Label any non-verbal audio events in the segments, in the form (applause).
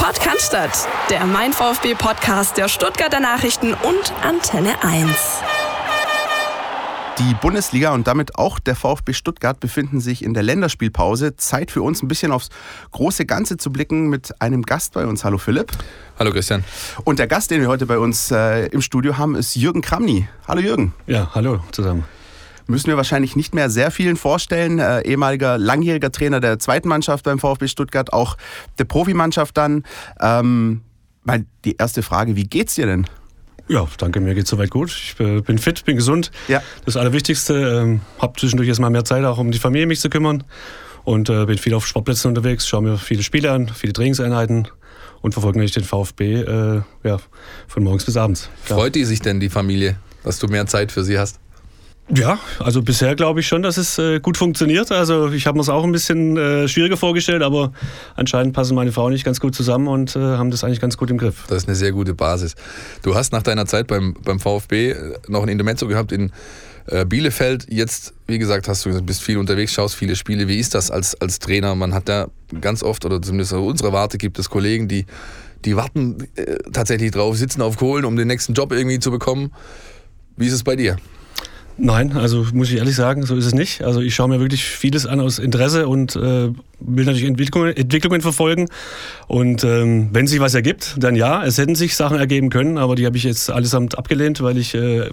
Podcast, der Mein VfB Podcast der Stuttgarter Nachrichten und Antenne 1. Die Bundesliga und damit auch der VfB Stuttgart befinden sich in der Länderspielpause. Zeit für uns ein bisschen aufs große Ganze zu blicken mit einem Gast bei uns. Hallo Philipp. Hallo Christian. Und der Gast, den wir heute bei uns äh, im Studio haben, ist Jürgen Kramny. Hallo Jürgen. Ja, hallo zusammen. Müssen wir wahrscheinlich nicht mehr sehr vielen vorstellen. Äh, ehemaliger langjähriger Trainer der zweiten Mannschaft beim VfB Stuttgart, auch der Profimannschaft dann. Ähm, mal die erste Frage, wie geht's dir denn? Ja, danke, mir geht's soweit gut. Ich äh, bin fit, bin gesund. Ja. Das Allerwichtigste. Ähm, hab zwischendurch jetzt mal mehr Zeit, auch um die Familie mich zu kümmern. Und äh, bin viel auf Sportplätzen unterwegs, schaue mir viele Spiele an, viele Trainingseinheiten und verfolge natürlich den VfB äh, ja, von morgens bis abends. Ja. Freut die sich denn, die Familie, dass du mehr Zeit für sie hast? Ja, also bisher glaube ich schon, dass es äh, gut funktioniert. Also ich habe mir es auch ein bisschen äh, schwieriger vorgestellt, aber anscheinend passen meine Frau nicht ganz gut zusammen und äh, haben das eigentlich ganz gut im Griff. Das ist eine sehr gute Basis. Du hast nach deiner Zeit beim, beim VfB noch ein Intermezzo gehabt in äh, Bielefeld. Jetzt, wie gesagt, hast du bist viel unterwegs, schaust viele Spiele. Wie ist das als, als Trainer? Man hat da ganz oft, oder zumindest aus unserer Warte gibt es Kollegen, die, die warten äh, tatsächlich drauf, sitzen auf Kohlen, um den nächsten Job irgendwie zu bekommen. Wie ist es bei dir? Nein, also muss ich ehrlich sagen, so ist es nicht. Also ich schaue mir wirklich vieles an aus Interesse und äh, will natürlich Entwicklungen, Entwicklungen verfolgen. Und ähm, wenn sich was ergibt, dann ja. Es hätten sich Sachen ergeben können, aber die habe ich jetzt allesamt abgelehnt, weil ich äh,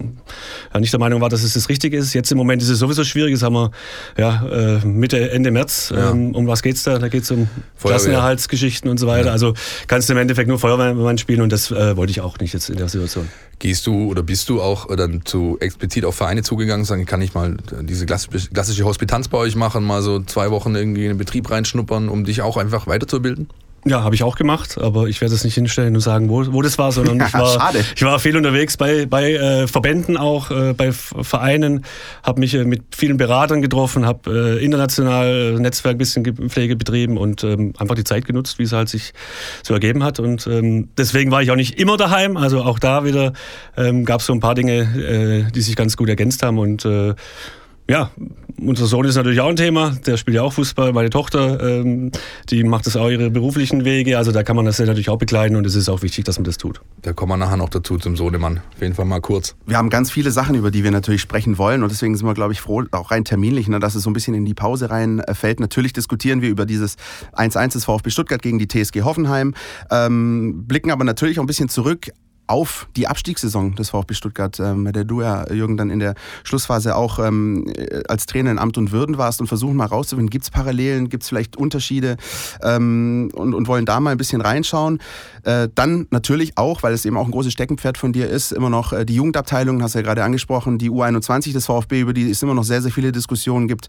ja, nicht der Meinung war, dass es das Richtige ist. Jetzt im Moment ist es sowieso schwierig. Jetzt haben wir ja, äh, Mitte, Ende März. Ja. Ähm, um was geht's da? Da geht es um Klassenerhaltsgeschichten und so weiter. Ja. Also kannst du im Endeffekt nur Feuerwehrmann spielen und das äh, wollte ich auch nicht jetzt in der Situation. Gehst du oder bist du auch dann zu explizit auf Vereine zugegangen, sagen, kann ich mal diese klassische Hospitanz bei euch machen, mal so zwei Wochen irgendwie in den Betrieb reinschnuppern, um dich auch einfach weiterzubilden? Ja, habe ich auch gemacht, aber ich werde es nicht hinstellen und sagen, wo, wo das war, sondern (laughs) ich war, Schade. ich war viel unterwegs bei, bei äh, Verbänden auch, äh, bei Vereinen, habe mich äh, mit vielen Beratern getroffen, habe äh, international Netzwerk bisschen Pflege betrieben und ähm, einfach die Zeit genutzt, wie es halt sich so ergeben hat. Und ähm, deswegen war ich auch nicht immer daheim. Also auch da wieder ähm, gab es so ein paar Dinge, äh, die sich ganz gut ergänzt haben und äh, ja, unser Sohn ist natürlich auch ein Thema. Der spielt ja auch Fußball. Meine Tochter, ähm, die macht das auch ihre beruflichen Wege. Also da kann man das natürlich auch begleiten und es ist auch wichtig, dass man das tut. Da kommen wir nachher noch dazu zum Sohnemann. Auf jeden Fall mal kurz. Wir haben ganz viele Sachen, über die wir natürlich sprechen wollen und deswegen sind wir, glaube ich, froh, auch rein terminlich, ne, dass es so ein bisschen in die Pause reinfällt. Natürlich diskutieren wir über dieses 1-1 des VfB Stuttgart gegen die TSG Hoffenheim, ähm, blicken aber natürlich auch ein bisschen zurück auf die Abstiegssaison des VfB Stuttgart, ähm, der du ja, Jürgen, dann in der Schlussphase auch ähm, als Trainer in Amt und Würden warst und versuchen mal rauszufinden, gibt es Parallelen, gibt es vielleicht Unterschiede ähm, und, und wollen da mal ein bisschen reinschauen. Äh, dann natürlich auch, weil es eben auch ein großes Steckenpferd von dir ist, immer noch äh, die Jugendabteilung, hast du ja gerade angesprochen, die U21 des VfB, über die es immer noch sehr, sehr viele Diskussionen gibt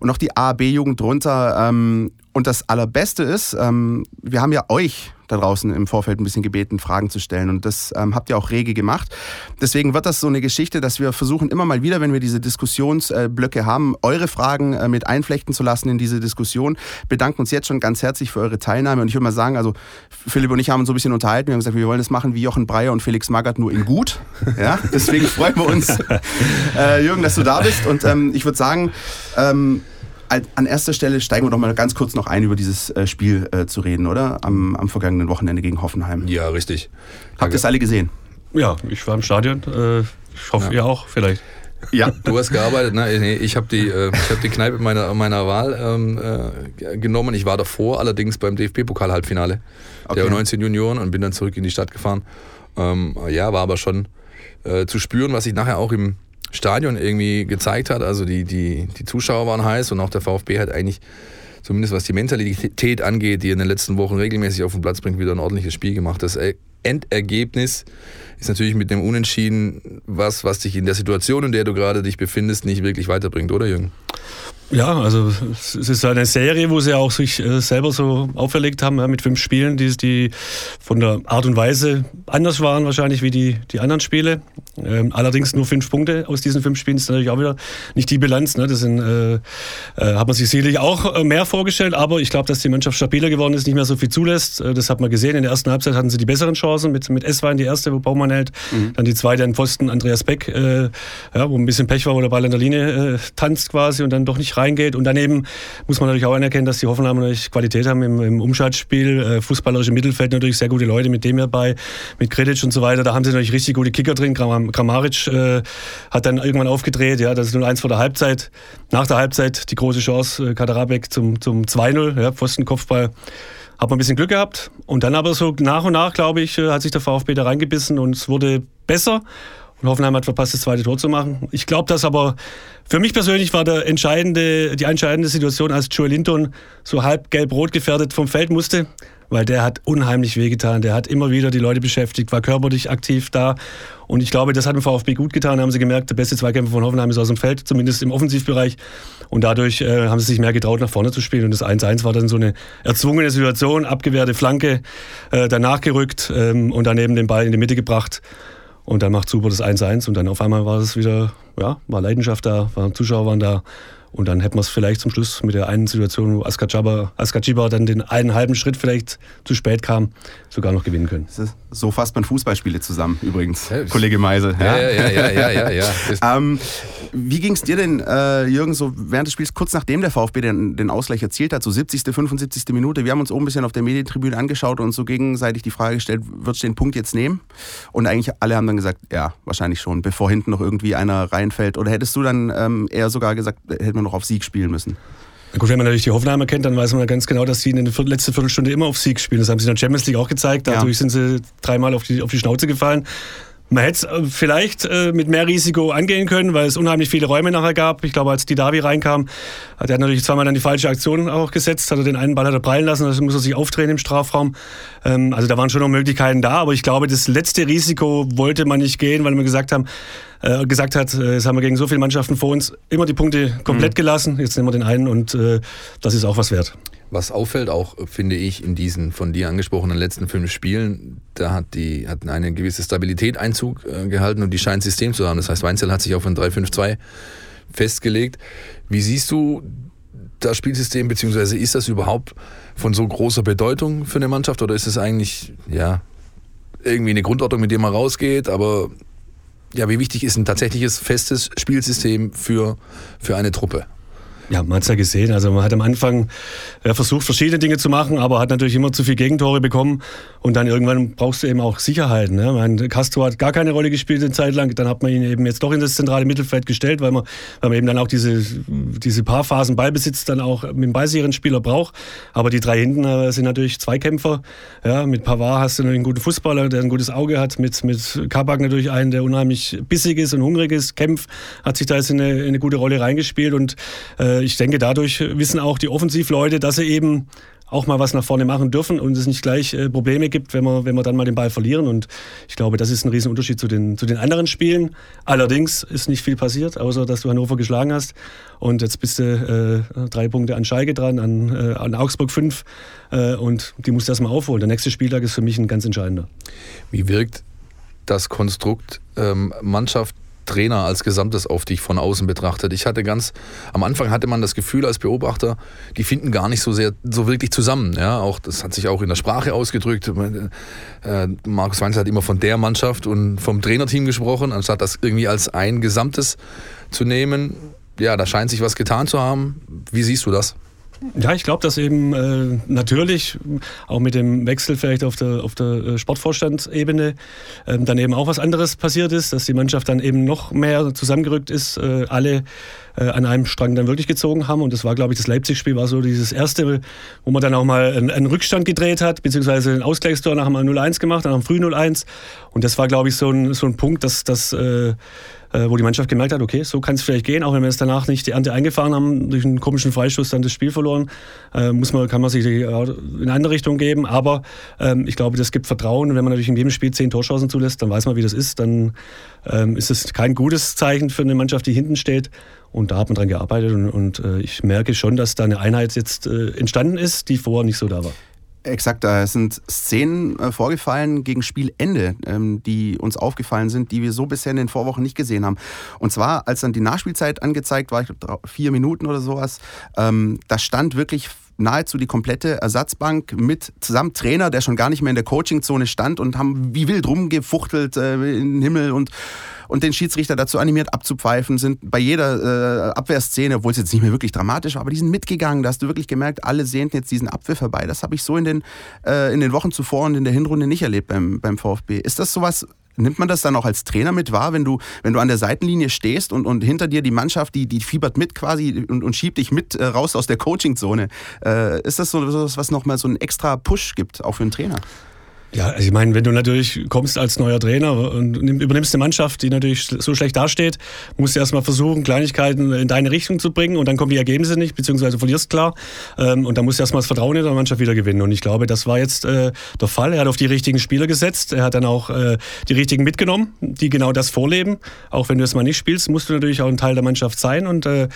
und auch die A, B-Jugend drunter. Ähm, und das Allerbeste ist, ähm, wir haben ja euch da draußen im Vorfeld ein bisschen gebeten, Fragen zu stellen. Und das ähm, habt ihr auch rege gemacht. Deswegen wird das so eine Geschichte, dass wir versuchen immer mal wieder, wenn wir diese Diskussionsblöcke haben, eure Fragen äh, mit einflechten zu lassen in diese Diskussion. Bedanken uns jetzt schon ganz herzlich für eure Teilnahme. Und ich würde mal sagen, also Philipp und ich haben uns so ein bisschen unterhalten. Wir haben gesagt, wir wollen das machen wie Jochen Breyer und Felix Magath nur in gut. (laughs) Ja, deswegen freuen wir uns, äh, Jürgen, dass du da bist. Und ähm, ich würde sagen, ähm, an erster Stelle steigen wir doch mal ganz kurz noch ein, über dieses äh, Spiel äh, zu reden, oder? Am, am, vergangenen Wochenende gegen Hoffenheim. Ja, richtig. Habt ihr es alle gesehen? Ja, ich war im Stadion. Äh, ich hoffe, ja. ihr auch vielleicht. Ja, (laughs) du hast gearbeitet. Ne? Nee, ich habe die, äh, hab die Kneipe meiner, meiner Wahl ähm, äh, genommen. Ich war davor allerdings beim DFB-Pokal-Halbfinale okay. der U19 Junioren und bin dann zurück in die Stadt gefahren. Ähm, ja, war aber schon äh, zu spüren, was ich nachher auch im Stadion irgendwie gezeigt hat. Also die, die, die Zuschauer waren heiß und auch der VfB hat eigentlich, zumindest was die Mentalität angeht, die in den letzten Wochen regelmäßig auf den Platz bringt, wieder ein ordentliches Spiel gemacht. Das Endergebnis ist natürlich mit dem Unentschieden was, was dich in der Situation, in der du gerade dich befindest, nicht wirklich weiterbringt, oder Jürgen? Ja, also es ist eine Serie, wo sie auch sich äh, selber so auferlegt haben ja, mit fünf Spielen, die, die von der Art und Weise anders waren wahrscheinlich wie die, die anderen Spiele. Ähm, allerdings nur fünf Punkte aus diesen fünf Spielen ist natürlich auch wieder nicht die Bilanz. Ne? Das sind, äh, äh, hat man sich sicherlich auch äh, mehr vorgestellt, aber ich glaube, dass die Mannschaft stabiler geworden ist, nicht mehr so viel zulässt. Äh, das hat man gesehen. In der ersten Halbzeit hatten sie die besseren Chancen mit, mit Esswein, die erste, wo Baumann hält, mhm. dann die zweite an Pfosten, Andreas Beck, äh, ja, wo ein bisschen Pech war, wo der Ball an der Linie tanzt quasi und dann doch nicht reingeht. Und daneben muss man natürlich auch anerkennen, dass die Hoffenheimer natürlich Qualität haben im, im Umschaltspiel. Äh, fußballerische Mittelfeld natürlich sehr gute Leute mit dem hierbei, mit Kredic und so weiter. Da haben sie natürlich richtig gute Kicker drin. Kramaric äh, hat dann irgendwann aufgedreht. Ja, das ist 0-1 vor der Halbzeit. Nach der Halbzeit die große Chance, äh, Kaderabek zum, zum 2-0, ja, Pfostenkopfball. Hat man ein bisschen Glück gehabt. Und dann aber so nach und nach, glaube ich, äh, hat sich der VfB da reingebissen und es wurde besser. Und Hoffenheim hat verpasst, das zweite Tor zu machen. Ich glaube, dass aber für mich persönlich war der entscheidende, die entscheidende Situation, als Joel Linton so halb gelb-rot gefährdet vom Feld musste weil der hat unheimlich wehgetan. Der hat immer wieder die Leute beschäftigt, war körperlich aktiv da. Und ich glaube, das hat dem VfB gut getan. Da haben sie gemerkt, der beste Zweikämpfer von Hoffenheim ist aus dem Feld, zumindest im Offensivbereich. Und dadurch äh, haben sie sich mehr getraut, nach vorne zu spielen. Und das 1-1 war dann so eine erzwungene Situation, abgewehrte Flanke, äh, danach gerückt ähm, und daneben den Ball in die Mitte gebracht. Und dann macht Super das 1-1 und dann auf einmal war es wieder, ja, war Leidenschaft da, waren Zuschauer waren da und dann hätten wir es vielleicht zum Schluss mit der einen Situation, wo Askachiba dann den einen halben Schritt vielleicht zu spät kam, sogar noch gewinnen können. So fasst man Fußballspiele zusammen übrigens, ja, Kollege Meisel. Ja, ja, ja, ja, ja. ja, ja. (laughs) ähm, wie ging es dir denn, äh, Jürgen, so während des Spiels, kurz nachdem der VfB den, den Ausgleich erzielt hat, so 70., 75. Minute, wir haben uns oben ein bisschen auf der Medientribüne angeschaut und so gegenseitig die Frage gestellt, würdest du den Punkt jetzt nehmen? Und eigentlich alle haben dann gesagt, ja, wahrscheinlich schon, bevor hinten noch irgendwie einer reinfällt. Oder hättest du dann ähm, eher sogar gesagt, hätte man noch auf Sieg spielen müssen? Gut, wenn man natürlich die Hoffenheimer kennt, dann weiß man ganz genau, dass sie in der letzten Viertelstunde immer auf Sieg spielen. Das haben sie in der Champions League auch gezeigt. Dadurch ja. sind sie dreimal auf die, auf die Schnauze gefallen. Man hätte es äh, vielleicht äh, mit mehr Risiko angehen können, weil es unheimlich viele Räume nachher gab. Ich glaube, als die Davi reinkam, hat er natürlich zweimal dann die falsche Aktion auch gesetzt, hat er den einen Ball hat er prallen lassen, also muss er sich aufdrehen im Strafraum. Ähm, also da waren schon noch Möglichkeiten da, aber ich glaube, das letzte Risiko wollte man nicht gehen, weil wir gesagt haben, äh, gesagt hat, äh, jetzt haben wir gegen so viele Mannschaften vor uns immer die Punkte komplett mhm. gelassen, jetzt nehmen wir den einen und äh, das ist auch was wert. Was auffällt auch, finde ich, in diesen von dir angesprochenen letzten fünf Spielen, da hat die hat eine gewisse Stabilität Einzug äh, gehalten und die scheint System zu haben. Das heißt, Weinzel hat sich auf ein 3-5-2 festgelegt. Wie siehst du das Spielsystem, beziehungsweise ist das überhaupt von so großer Bedeutung für eine Mannschaft oder ist es eigentlich, ja, irgendwie eine Grundordnung, mit der man rausgeht, aber ja, wie wichtig ist ein tatsächliches festes Spielsystem für, für eine Truppe? Ja, man hat es ja gesehen. Also man hat am Anfang ja, versucht, verschiedene Dinge zu machen, aber hat natürlich immer zu viele Gegentore bekommen. Und dann irgendwann brauchst du eben auch Sicherheit. Ne? Mein, Castro hat gar keine Rolle gespielt eine Zeit lang. Dann hat man ihn eben jetzt doch in das zentrale Mittelfeld gestellt, weil man, weil man eben dann auch diese, diese paar Phasen Ballbesitz dann auch mit dem ballsicheren Spieler braucht. Aber die drei hinten äh, sind natürlich Zweikämpfer. Ja, mit Pavard hast du einen guten Fußballer, der ein gutes Auge hat. Mit, mit Kabak natürlich einen, der unheimlich bissig ist und hungrig ist. Kempf hat sich da jetzt in eine, in eine gute Rolle reingespielt und äh, ich denke, dadurch wissen auch die Offensivleute, dass sie eben auch mal was nach vorne machen dürfen und es nicht gleich äh, Probleme gibt, wenn wir, wenn wir dann mal den Ball verlieren. Und ich glaube, das ist ein Riesenunterschied zu den, zu den anderen Spielen. Allerdings ist nicht viel passiert, außer dass du Hannover geschlagen hast. Und jetzt bist du äh, drei Punkte an Schalke dran, an, äh, an Augsburg fünf. Äh, und die musst du erstmal aufholen. Der nächste Spieltag ist für mich ein ganz entscheidender. Wie wirkt das Konstrukt ähm, Mannschaft Trainer als Gesamtes auf dich von außen betrachtet. Ich hatte ganz, am Anfang hatte man das Gefühl als Beobachter, die finden gar nicht so sehr, so wirklich zusammen. Ja, auch, das hat sich auch in der Sprache ausgedrückt. Äh, Markus Weinz hat immer von der Mannschaft und vom Trainerteam gesprochen, anstatt das irgendwie als ein Gesamtes zu nehmen. Ja, da scheint sich was getan zu haben. Wie siehst du das? Ja, ich glaube, dass eben äh, natürlich auch mit dem Wechsel vielleicht auf der, auf der äh, Sportvorstandsebene äh, dann eben auch was anderes passiert ist, dass die Mannschaft dann eben noch mehr zusammengerückt ist, äh, alle äh, an einem Strang dann wirklich gezogen haben. Und das war, glaube ich, das Leipzig-Spiel war so dieses erste, wo man dann auch mal einen, einen Rückstand gedreht hat, beziehungsweise ein Ausgleichstor nach dem 0-1 gemacht, dann am früh 0-1. Und das war, glaube ich, so ein, so ein Punkt, dass das äh, äh, wo die Mannschaft gemerkt hat, okay, so kann es vielleicht gehen, auch wenn wir es danach nicht die Ernte eingefahren haben, durch einen komischen Freistoß dann das Spiel verloren, äh, muss man, kann man sich in eine andere Richtung geben. Aber ähm, ich glaube, das gibt Vertrauen. Wenn man natürlich in jedem Spiel zehn Torchancen zulässt, dann weiß man, wie das ist. Dann ähm, ist es kein gutes Zeichen für eine Mannschaft, die hinten steht. Und da hat man dran gearbeitet und, und äh, ich merke schon, dass da eine Einheit jetzt äh, entstanden ist, die vorher nicht so da war. Exakt, da sind Szenen äh, vorgefallen gegen Spielende, ähm, die uns aufgefallen sind, die wir so bisher in den Vorwochen nicht gesehen haben. Und zwar, als dann die Nachspielzeit angezeigt war, ich glaube vier Minuten oder sowas, ähm, da stand wirklich nahezu die komplette Ersatzbank mit zusammen Trainer, der schon gar nicht mehr in der Coachingzone stand und haben wie wild rumgefuchtelt äh, in den Himmel und und den Schiedsrichter dazu animiert abzupfeifen, sind bei jeder äh, Abwehrszene, obwohl es jetzt nicht mehr wirklich dramatisch war, aber die sind mitgegangen. Da hast du wirklich gemerkt, alle sehnten jetzt diesen Abwehr vorbei. Das habe ich so in den, äh, in den Wochen zuvor und in der Hinrunde nicht erlebt beim, beim VfB. Ist das sowas, Nimmt man das dann auch als Trainer mit wahr, wenn du, wenn du an der Seitenlinie stehst und, und hinter dir die Mannschaft, die, die fiebert mit quasi und, und schiebt dich mit äh, raus aus der Coachingzone? Äh, ist das so etwas, was nochmal so einen extra Push gibt, auch für einen Trainer? Ja, also ich meine, wenn du natürlich kommst als neuer Trainer und übernimmst eine Mannschaft, die natürlich so schlecht dasteht, musst du erstmal versuchen, Kleinigkeiten in deine Richtung zu bringen und dann kommen die Ergebnisse nicht, beziehungsweise verlierst klar. Ähm, und dann musst du erstmal das Vertrauen in der Mannschaft wieder gewinnen. Und ich glaube, das war jetzt äh, der Fall. Er hat auf die richtigen Spieler gesetzt, er hat dann auch äh, die richtigen mitgenommen, die genau das vorleben. Auch wenn du es mal nicht spielst, musst du natürlich auch ein Teil der Mannschaft sein. Und äh,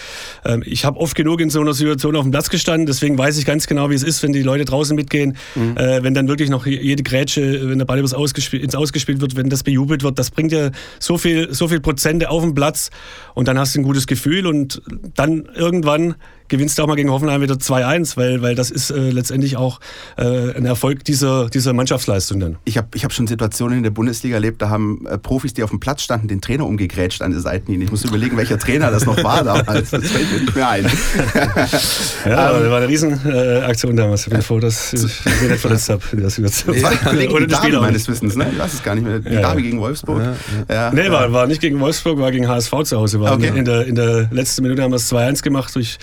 ähm, ich habe oft genug in so einer Situation auf dem Platz gestanden, deswegen weiß ich ganz genau, wie es ist, wenn die Leute draußen mitgehen, mhm. wenn dann wirklich noch jede Grätsche Grätsche, wenn der Ball ins Ausgespielt wird, wenn das bejubelt wird, das bringt ja so viel, so viel Prozente auf den Platz und dann hast du ein gutes Gefühl und dann irgendwann gewinnst du auch mal gegen Hoffenheim wieder 2-1, weil, weil das ist äh, letztendlich auch äh, ein Erfolg dieser, dieser Mannschaftsleistung dann. Ich habe ich hab schon Situationen in der Bundesliga erlebt, da haben äh, Profis, die auf dem Platz standen, den Trainer umgegrätscht an der Seitenlinie. Ich muss überlegen, welcher Trainer das noch war damals. Das fällt mir nicht mehr ein. (laughs) ja, ähm, das war eine Riesenaktion damals. Ich bin froh, dass ich (laughs) mich nicht verletzt habe. Das war die Derby meines Wissens, ne? Ich weiß es gar nicht mehr. Die ja, Derby gegen Wolfsburg. Ja, ja. Nee, war, war nicht gegen Wolfsburg, war gegen HSV zu Hause. War okay. in, der, in der letzten Minute haben wir es 2-1 gemacht durch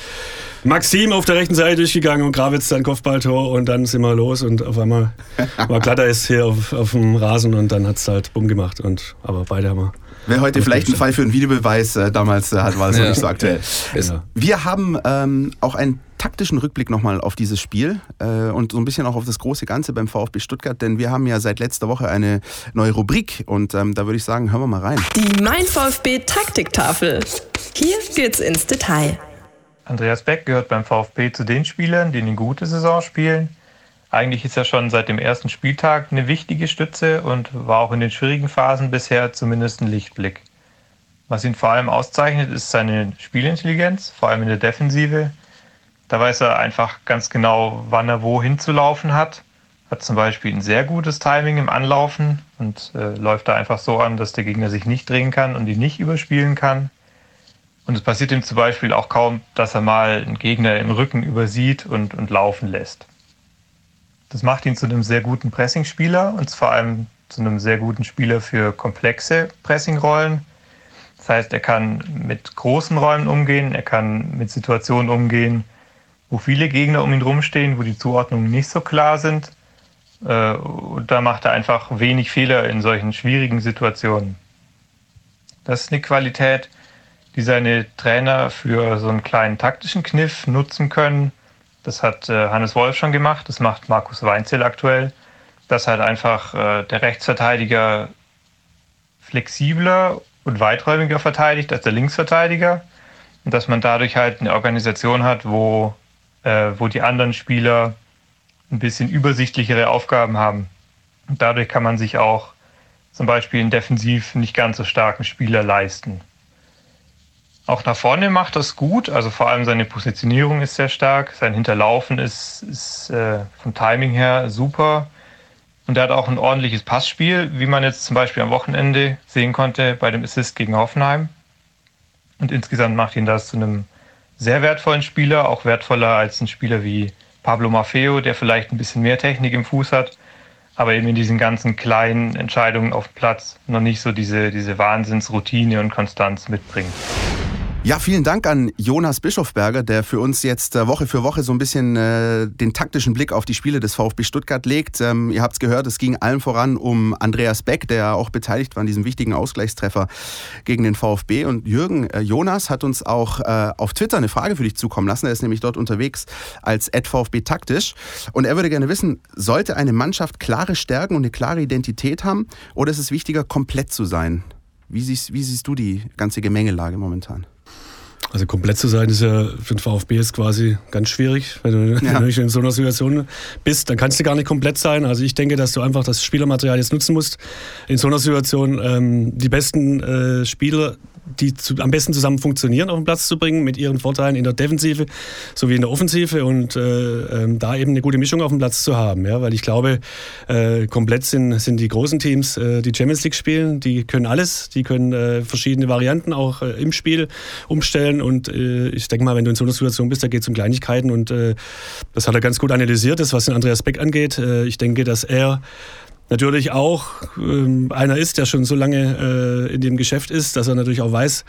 Maxim auf der rechten Seite durchgegangen und Gravitz dann Kopfballtor und dann sind wir los und auf einmal war Glatter ist hier auf, auf dem Rasen und dann hat es halt bumm gemacht. Und, aber beide haben wir. Wäre heute vielleicht ein Fall für einen Videobeweis, äh, damals äh, war es ja. noch nicht so aktuell. Ja. Wir haben ähm, auch einen taktischen Rückblick nochmal auf dieses Spiel äh, und so ein bisschen auch auf das große Ganze beim VfB Stuttgart, denn wir haben ja seit letzter Woche eine neue Rubrik und ähm, da würde ich sagen, hören wir mal rein. Die Mein VfB Taktiktafel. Hier geht's ins Detail. Andreas Beck gehört beim VfB zu den Spielern, die eine gute Saison spielen. Eigentlich ist er schon seit dem ersten Spieltag eine wichtige Stütze und war auch in den schwierigen Phasen bisher zumindest ein Lichtblick. Was ihn vor allem auszeichnet, ist seine Spielintelligenz, vor allem in der Defensive. Da weiß er einfach ganz genau, wann er wo hinzulaufen hat. Hat zum Beispiel ein sehr gutes Timing im Anlaufen und äh, läuft da einfach so an, dass der Gegner sich nicht drehen kann und ihn nicht überspielen kann. Und es passiert ihm zum Beispiel auch kaum, dass er mal einen Gegner im Rücken übersieht und, und laufen lässt. Das macht ihn zu einem sehr guten Pressingspieler und vor allem zu einem sehr guten Spieler für komplexe Pressingrollen. Das heißt, er kann mit großen Räumen umgehen, er kann mit Situationen umgehen, wo viele Gegner um ihn rumstehen, wo die Zuordnungen nicht so klar sind. Äh, und da macht er einfach wenig Fehler in solchen schwierigen Situationen. Das ist eine Qualität, die seine Trainer für so einen kleinen taktischen Kniff nutzen können. Das hat äh, Hannes Wolf schon gemacht, das macht Markus Weinzel aktuell, dass halt einfach äh, der Rechtsverteidiger flexibler und weiträumiger verteidigt als der Linksverteidiger und dass man dadurch halt eine Organisation hat, wo, äh, wo die anderen Spieler ein bisschen übersichtlichere Aufgaben haben. Und dadurch kann man sich auch zum Beispiel einen defensiv nicht ganz so starken Spieler leisten. Auch nach vorne macht das gut, also vor allem seine Positionierung ist sehr stark, sein Hinterlaufen ist, ist äh, vom Timing her super und er hat auch ein ordentliches Passspiel, wie man jetzt zum Beispiel am Wochenende sehen konnte bei dem Assist gegen Hoffenheim. Und insgesamt macht ihn das zu einem sehr wertvollen Spieler, auch wertvoller als ein Spieler wie Pablo Maffeo, der vielleicht ein bisschen mehr Technik im Fuß hat, aber eben in diesen ganzen kleinen Entscheidungen auf Platz noch nicht so diese, diese Wahnsinnsroutine und Konstanz mitbringt. Ja, vielen Dank an Jonas Bischofberger, der für uns jetzt äh, Woche für Woche so ein bisschen äh, den taktischen Blick auf die Spiele des VfB Stuttgart legt. Ähm, ihr habt es gehört, es ging allen voran um Andreas Beck, der auch beteiligt war an diesem wichtigen Ausgleichstreffer gegen den VfB. Und Jürgen äh, Jonas hat uns auch äh, auf Twitter eine Frage für dich zukommen lassen. Er ist nämlich dort unterwegs als VfB taktisch. Und er würde gerne wissen, sollte eine Mannschaft klare Stärken und eine klare Identität haben oder ist es wichtiger, komplett zu sein? Wie siehst, wie siehst du die ganze Gemengelage momentan? Also komplett zu sein ist ja für den VfB jetzt quasi ganz schwierig. Wenn du, ja. in so einer Situation bist, dann kannst du gar nicht komplett sein. Also ich denke, dass du einfach das Spielermaterial jetzt nutzen musst. In so einer Situation ähm, die besten äh, Spieler die zu, am besten zusammen funktionieren, auf den Platz zu bringen, mit ihren Vorteilen in der Defensive sowie in der Offensive und äh, äh, da eben eine gute Mischung auf dem Platz zu haben. Ja? Weil ich glaube, äh, komplett sind, sind die großen Teams, äh, die Champions League spielen, die können alles, die können äh, verschiedene Varianten auch äh, im Spiel umstellen und ich denke mal, wenn du in so einer Situation bist, da geht es um Kleinigkeiten und das hat er ganz gut analysiert, das was den Andreas Beck angeht. ich denke, dass er natürlich auch ähm, einer ist, der schon so lange äh, in dem Geschäft ist, dass er natürlich auch weiß,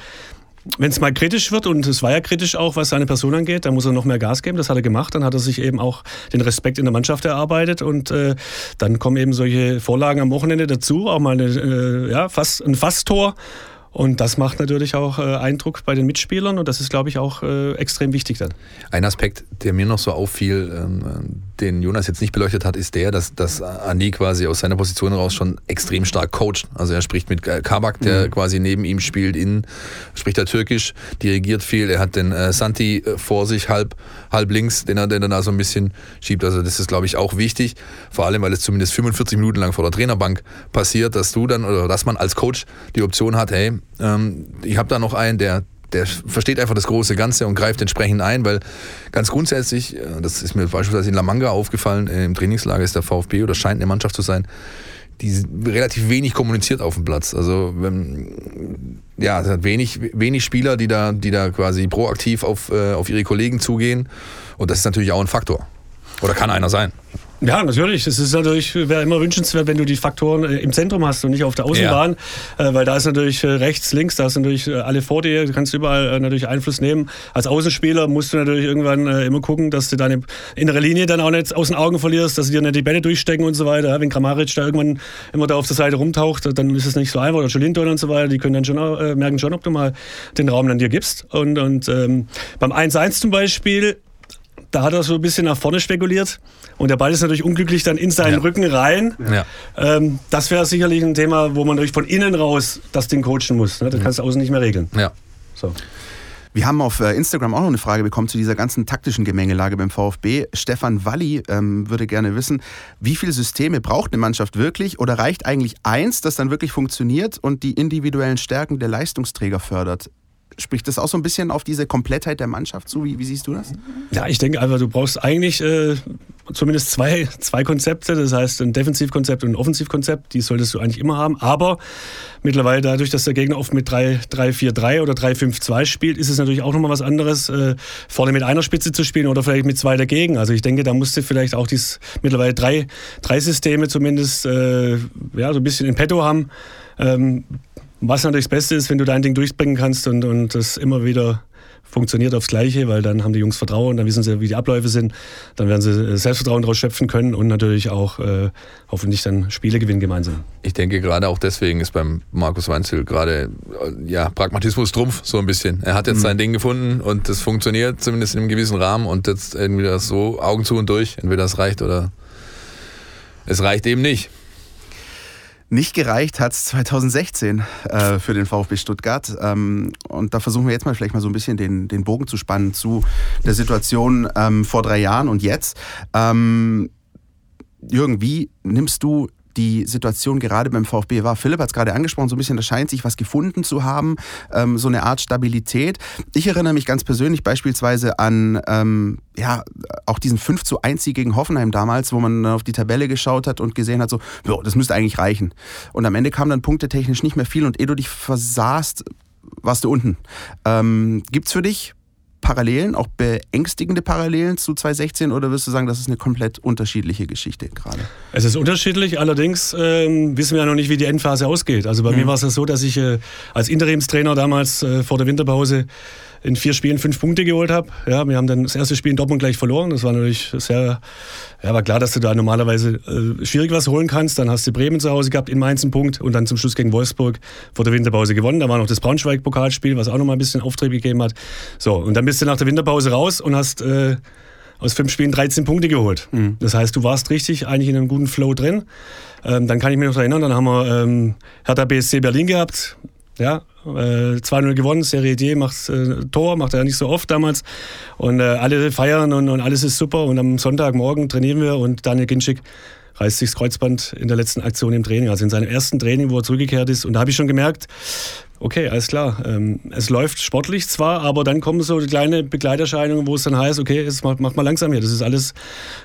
wenn es mal kritisch wird, und es war ja kritisch auch, was seine Person angeht, dann muss er noch mehr Gas geben. Das hat er gemacht. Dann hat er sich eben auch den Respekt in der Mannschaft erarbeitet. Und äh, dann kommen eben solche Vorlagen am Wochenende dazu. Auch mal eine, äh, ja, fast, ein Fasttor. Und das macht natürlich auch äh, Eindruck bei den Mitspielern und das ist, glaube ich, auch äh, extrem wichtig dann. Ein Aspekt, der mir noch so auffiel, ähm, den Jonas jetzt nicht beleuchtet hat, ist der, dass, dass Andi quasi aus seiner Position heraus schon extrem stark coacht. Also er spricht mit Kabak, der mhm. quasi neben ihm spielt, in, spricht er Türkisch, dirigiert viel. Er hat den äh, Santi äh, vor sich, halb, halb links, den er, den er da so ein bisschen schiebt. Also das ist, glaube ich, auch wichtig. Vor allem, weil es zumindest 45 Minuten lang vor der Trainerbank passiert, dass du dann oder dass man als Coach die Option hat, hey, ähm, ich habe da noch einen, der, der versteht einfach das große Ganze und greift entsprechend ein, weil ganz grundsätzlich, äh, das ist mir beispielsweise in La Manga aufgefallen, äh, im Trainingslager ist der VfB oder scheint eine Mannschaft zu sein, die relativ wenig kommuniziert auf dem Platz. Also wenn, ja, es hat wenig, wenig Spieler, die da, die da quasi proaktiv auf, äh, auf ihre Kollegen zugehen. Und das ist natürlich auch ein Faktor. Oder kann einer sein. Ja, natürlich. Es ist natürlich, wäre immer wünschenswert, wenn du die Faktoren äh, im Zentrum hast und nicht auf der Außenbahn, ja. äh, weil da ist natürlich äh, rechts, links, da ist natürlich alle vor dir, du kannst überall natürlich Einfluss nehmen. Als Außenspieler musst du natürlich irgendwann immer gucken, dass du deine innere Linie dann auch nicht aus den Augen verlierst, dass sie dir nicht die Bälle durchstecken und so weiter. Wenn Kramaric da irgendwann immer da auf der Seite rumtaucht, dann ist es nicht so einfach. Oder Jolinton und so weiter, die können dann schon merken schon, ob du mal den Raum dann dir gibst. Und, und ähm, beim 1-1 zum Beispiel da hat er so ein bisschen nach vorne spekuliert und der Ball ist natürlich unglücklich dann in seinen ja. Rücken rein. Ja. Ähm, das wäre sicherlich ein Thema, wo man natürlich von innen raus das Ding coachen muss. Ne? Das mhm. kannst du außen nicht mehr regeln. Ja. So. Wir haben auf äh, Instagram auch noch eine Frage bekommen zu dieser ganzen taktischen Gemengelage beim VfB. Stefan Walli ähm, würde gerne wissen, wie viele Systeme braucht eine Mannschaft wirklich oder reicht eigentlich eins, das dann wirklich funktioniert und die individuellen Stärken der Leistungsträger fördert? Spricht das auch so ein bisschen auf diese Komplettheit der Mannschaft zu? Wie, wie siehst du das? Ja, ich denke einfach, du brauchst eigentlich äh, zumindest zwei, zwei Konzepte. Das heißt, ein Defensivkonzept und ein Offensivkonzept. Die solltest du eigentlich immer haben. Aber mittlerweile dadurch, dass der Gegner oft mit 3-4-3 oder 3-5-2 spielt, ist es natürlich auch nochmal was anderes, äh, vorne mit einer Spitze zu spielen oder vielleicht mit zwei dagegen. Also ich denke, da musste vielleicht auch dies mittlerweile drei, drei Systeme zumindest äh, ja, so ein bisschen in petto haben. Ähm, was natürlich das Beste ist, wenn du dein Ding durchbringen kannst und, und das immer wieder funktioniert aufs Gleiche, weil dann haben die Jungs Vertrauen, dann wissen sie, wie die Abläufe sind, dann werden sie äh, Selbstvertrauen daraus schöpfen können und natürlich auch äh, hoffentlich dann Spiele gewinnen gemeinsam. Ich denke gerade auch deswegen ist beim Markus Weinzel gerade äh, ja, Pragmatismus Trumpf so ein bisschen. Er hat jetzt mhm. sein Ding gefunden und das funktioniert zumindest in einem gewissen Rahmen und jetzt irgendwie das so Augen zu und durch, entweder es reicht oder es reicht eben nicht. Nicht gereicht hat es 2016 äh, für den VfB Stuttgart. Ähm, und da versuchen wir jetzt mal vielleicht mal so ein bisschen den, den Bogen zu spannen zu der Situation ähm, vor drei Jahren und jetzt. Ähm, Jürgen, wie nimmst du die Situation gerade beim VfB war. Philipp hat es gerade angesprochen, so ein bisschen, da scheint sich was gefunden zu haben, ähm, so eine Art Stabilität. Ich erinnere mich ganz persönlich beispielsweise an ähm, ja, auch diesen 5 zu 1 Sieg gegen Hoffenheim damals, wo man auf die Tabelle geschaut hat und gesehen hat, so, jo, das müsste eigentlich reichen. Und am Ende kam dann punktetechnisch nicht mehr viel und ehe du dich versahst, warst du unten. Ähm, es für dich Parallelen, auch beängstigende Parallelen zu 2016 oder wirst du sagen, das ist eine komplett unterschiedliche Geschichte gerade? Es ist unterschiedlich, allerdings ähm, wissen wir ja noch nicht, wie die Endphase ausgeht. Also bei mhm. mir war es ja so, dass ich äh, als Interimstrainer damals äh, vor der Winterpause in vier Spielen fünf Punkte geholt habe. Ja, wir haben dann das erste Spiel in Dortmund gleich verloren. Das war natürlich sehr, ja, war klar, dass du da normalerweise äh, schwierig was holen kannst. Dann hast du Bremen zu Hause gehabt, in Mainz einen Punkt und dann zum Schluss gegen Wolfsburg vor der Winterpause gewonnen. Da war noch das Braunschweig-Pokalspiel, was auch noch mal ein bisschen Auftrieb gegeben hat. So, und dann bist du nach der Winterpause raus und hast äh, aus fünf Spielen 13 Punkte geholt. Mhm. Das heißt, du warst richtig eigentlich in einem guten Flow drin. Ähm, dann kann ich mich noch erinnern, dann haben wir ähm, Hertha BSC Berlin gehabt. Ja, äh, 2-0 gewonnen, Serie D macht äh, Tor, macht er ja nicht so oft damals. Und äh, alle feiern und, und, alles ist super. Und am Sonntagmorgen trainieren wir und Daniel Ginczek reißt sich das Kreuzband in der letzten Aktion im Training, also in seinem ersten Training, wo er zurückgekehrt ist. Und da habe ich schon gemerkt, okay, alles klar. Ähm, es läuft sportlich zwar, aber dann kommen so kleine Begleiterscheinungen, wo es dann heißt, okay, jetzt mach, mach mal langsam hier, das ist alles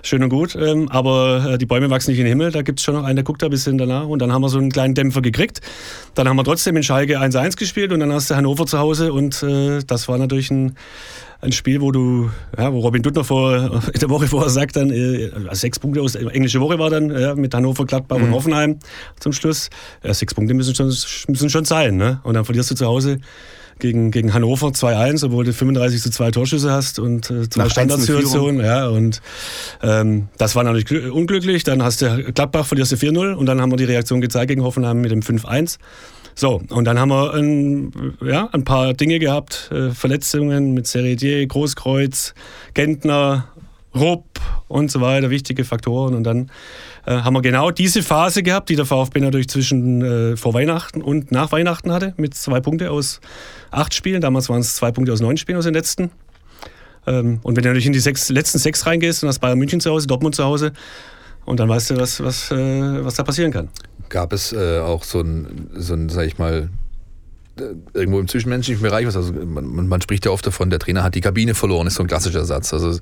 schön und gut, ähm, aber äh, die Bäume wachsen nicht in den Himmel, da gibt es schon noch einen, der guckt da ein bisschen danach und dann haben wir so einen kleinen Dämpfer gekriegt. Dann haben wir trotzdem in Schalke 1-1 gespielt und dann hast du Hannover zu Hause und äh, das war natürlich ein ein Spiel, wo du, ja, wo Robin Duttner vor, (laughs) in der Woche vorher sagt, dann äh, sechs Punkte aus der englischen Woche war dann ja, mit Hannover, Gladbach mhm. und Hoffenheim zum Schluss. Ja, sechs Punkte müssen schon, müssen schon sein. Ne? Und dann verlierst du zu Hause gegen, gegen Hannover 2-1, obwohl du 35 zu 2 Torschüsse hast und äh, zwei Standardsituationen. Ja, und ähm, das war natürlich unglücklich. Dann hast du Gladbach, verlierst du 4-0 und dann haben wir die Reaktion gezeigt gegen Hoffenheim mit dem 5-1. So, und dann haben wir ein, ja, ein paar Dinge gehabt, äh, Verletzungen mit Seredier, Großkreuz, Gentner, Rupp und so weiter, wichtige Faktoren. Und dann äh, haben wir genau diese Phase gehabt, die der VfB natürlich zwischen äh, vor Weihnachten und nach Weihnachten hatte, mit zwei Punkte aus acht Spielen. Damals waren es zwei Punkte aus neun Spielen aus den letzten. Ähm, und wenn du natürlich in die sechs, letzten sechs reingehst und hast Bayern München zu Hause, Dortmund zu Hause, und dann weißt du, was, was, äh, was da passieren kann gab es äh, auch so ein, so ein, sag ich mal, irgendwo im zwischenmenschlichen Bereich was. Also man, man, spricht ja oft davon, der Trainer hat die Kabine verloren, ist so ein klassischer Satz. Also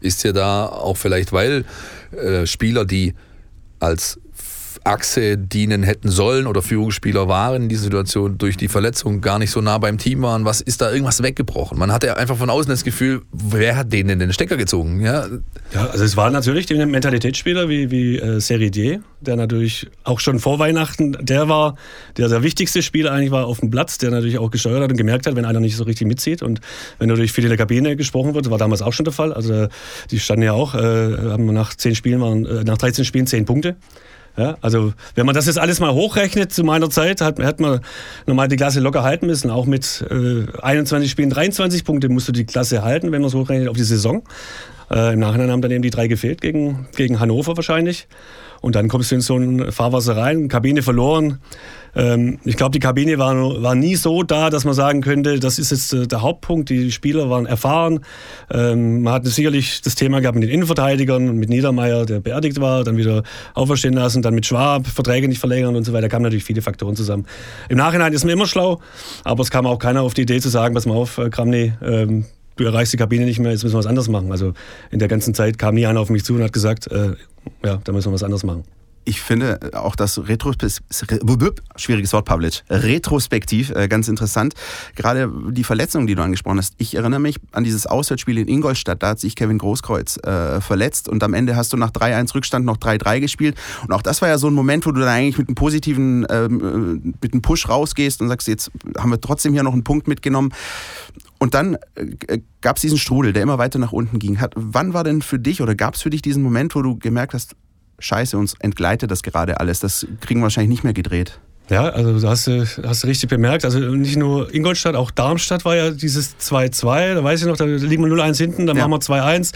ist ja da auch vielleicht, weil äh, Spieler, die als Achse dienen hätten sollen oder Führungsspieler waren in dieser Situation durch die Verletzung gar nicht so nah beim Team waren. Was ist da irgendwas weggebrochen? Man hatte einfach von außen das Gefühl, wer hat denen den Stecker gezogen? Ja, ja also es war natürlich der Mentalitätsspieler wie, wie äh, Seridier, der natürlich auch schon vor Weihnachten, der war der, der wichtigste Spieler eigentlich war auf dem Platz, der natürlich auch gesteuert hat und gemerkt hat, wenn einer nicht so richtig mitzieht und wenn natürlich viel in der Kabine gesprochen wird, war damals auch schon der Fall. Also die standen ja auch, äh, haben nach zehn Spielen waren, äh, nach 13 Spielen zehn Punkte. Ja, also wenn man das jetzt alles mal hochrechnet zu meiner Zeit, hat, hat man normal die Klasse locker halten müssen. Auch mit äh, 21 Spielen 23 Punkte musst du die Klasse halten, wenn man es hochrechnet auf die Saison. Äh, Im Nachhinein haben dann eben die drei gefehlt gegen, gegen Hannover wahrscheinlich. Und dann kommst du in so ein Fahrwasser rein, Kabine verloren. Ähm, ich glaube, die Kabine war, war nie so da, dass man sagen könnte, das ist jetzt äh, der Hauptpunkt. Die Spieler waren erfahren. Ähm, man hat sicherlich das Thema gehabt mit den Innenverteidigern, mit Niedermeyer, der beerdigt war, dann wieder auferstehen lassen, dann mit Schwab, Verträge nicht verlängern und so weiter. Da kamen natürlich viele Faktoren zusammen. Im Nachhinein ist man immer schlau, aber es kam auch keiner auf die Idee zu sagen, pass mal auf, äh, Kramny, ähm, du erreichst die Kabine nicht mehr, jetzt müssen wir was anderes machen. Also in der ganzen Zeit kam nie einer auf mich zu und hat gesagt, äh, ja, da müssen wir was anderes machen ich finde auch das Retros schwieriges Wort, Pavlic, retrospektiv äh, ganz interessant. Gerade die Verletzungen, die du angesprochen hast. Ich erinnere mich an dieses Auswärtsspiel in Ingolstadt. Da hat sich Kevin Großkreuz äh, verletzt und am Ende hast du nach 3-1 Rückstand noch 3-3 gespielt. Und auch das war ja so ein Moment, wo du dann eigentlich mit einem positiven, ähm, äh, mit einem Push rausgehst und sagst, jetzt haben wir trotzdem hier noch einen Punkt mitgenommen. Und dann äh, gab es diesen Strudel, der immer weiter nach unten ging. Hat, wann war denn für dich oder gab es für dich diesen Moment, wo du gemerkt hast, scheiße, uns entgleitet das gerade alles, das kriegen wir wahrscheinlich nicht mehr gedreht? Ja, also du hast, du richtig bemerkt. Also nicht nur Ingolstadt, auch Darmstadt war ja dieses 2-2. Da weiß ich noch, da liegen wir 0-1 hinten, dann ja. machen wir 2-1.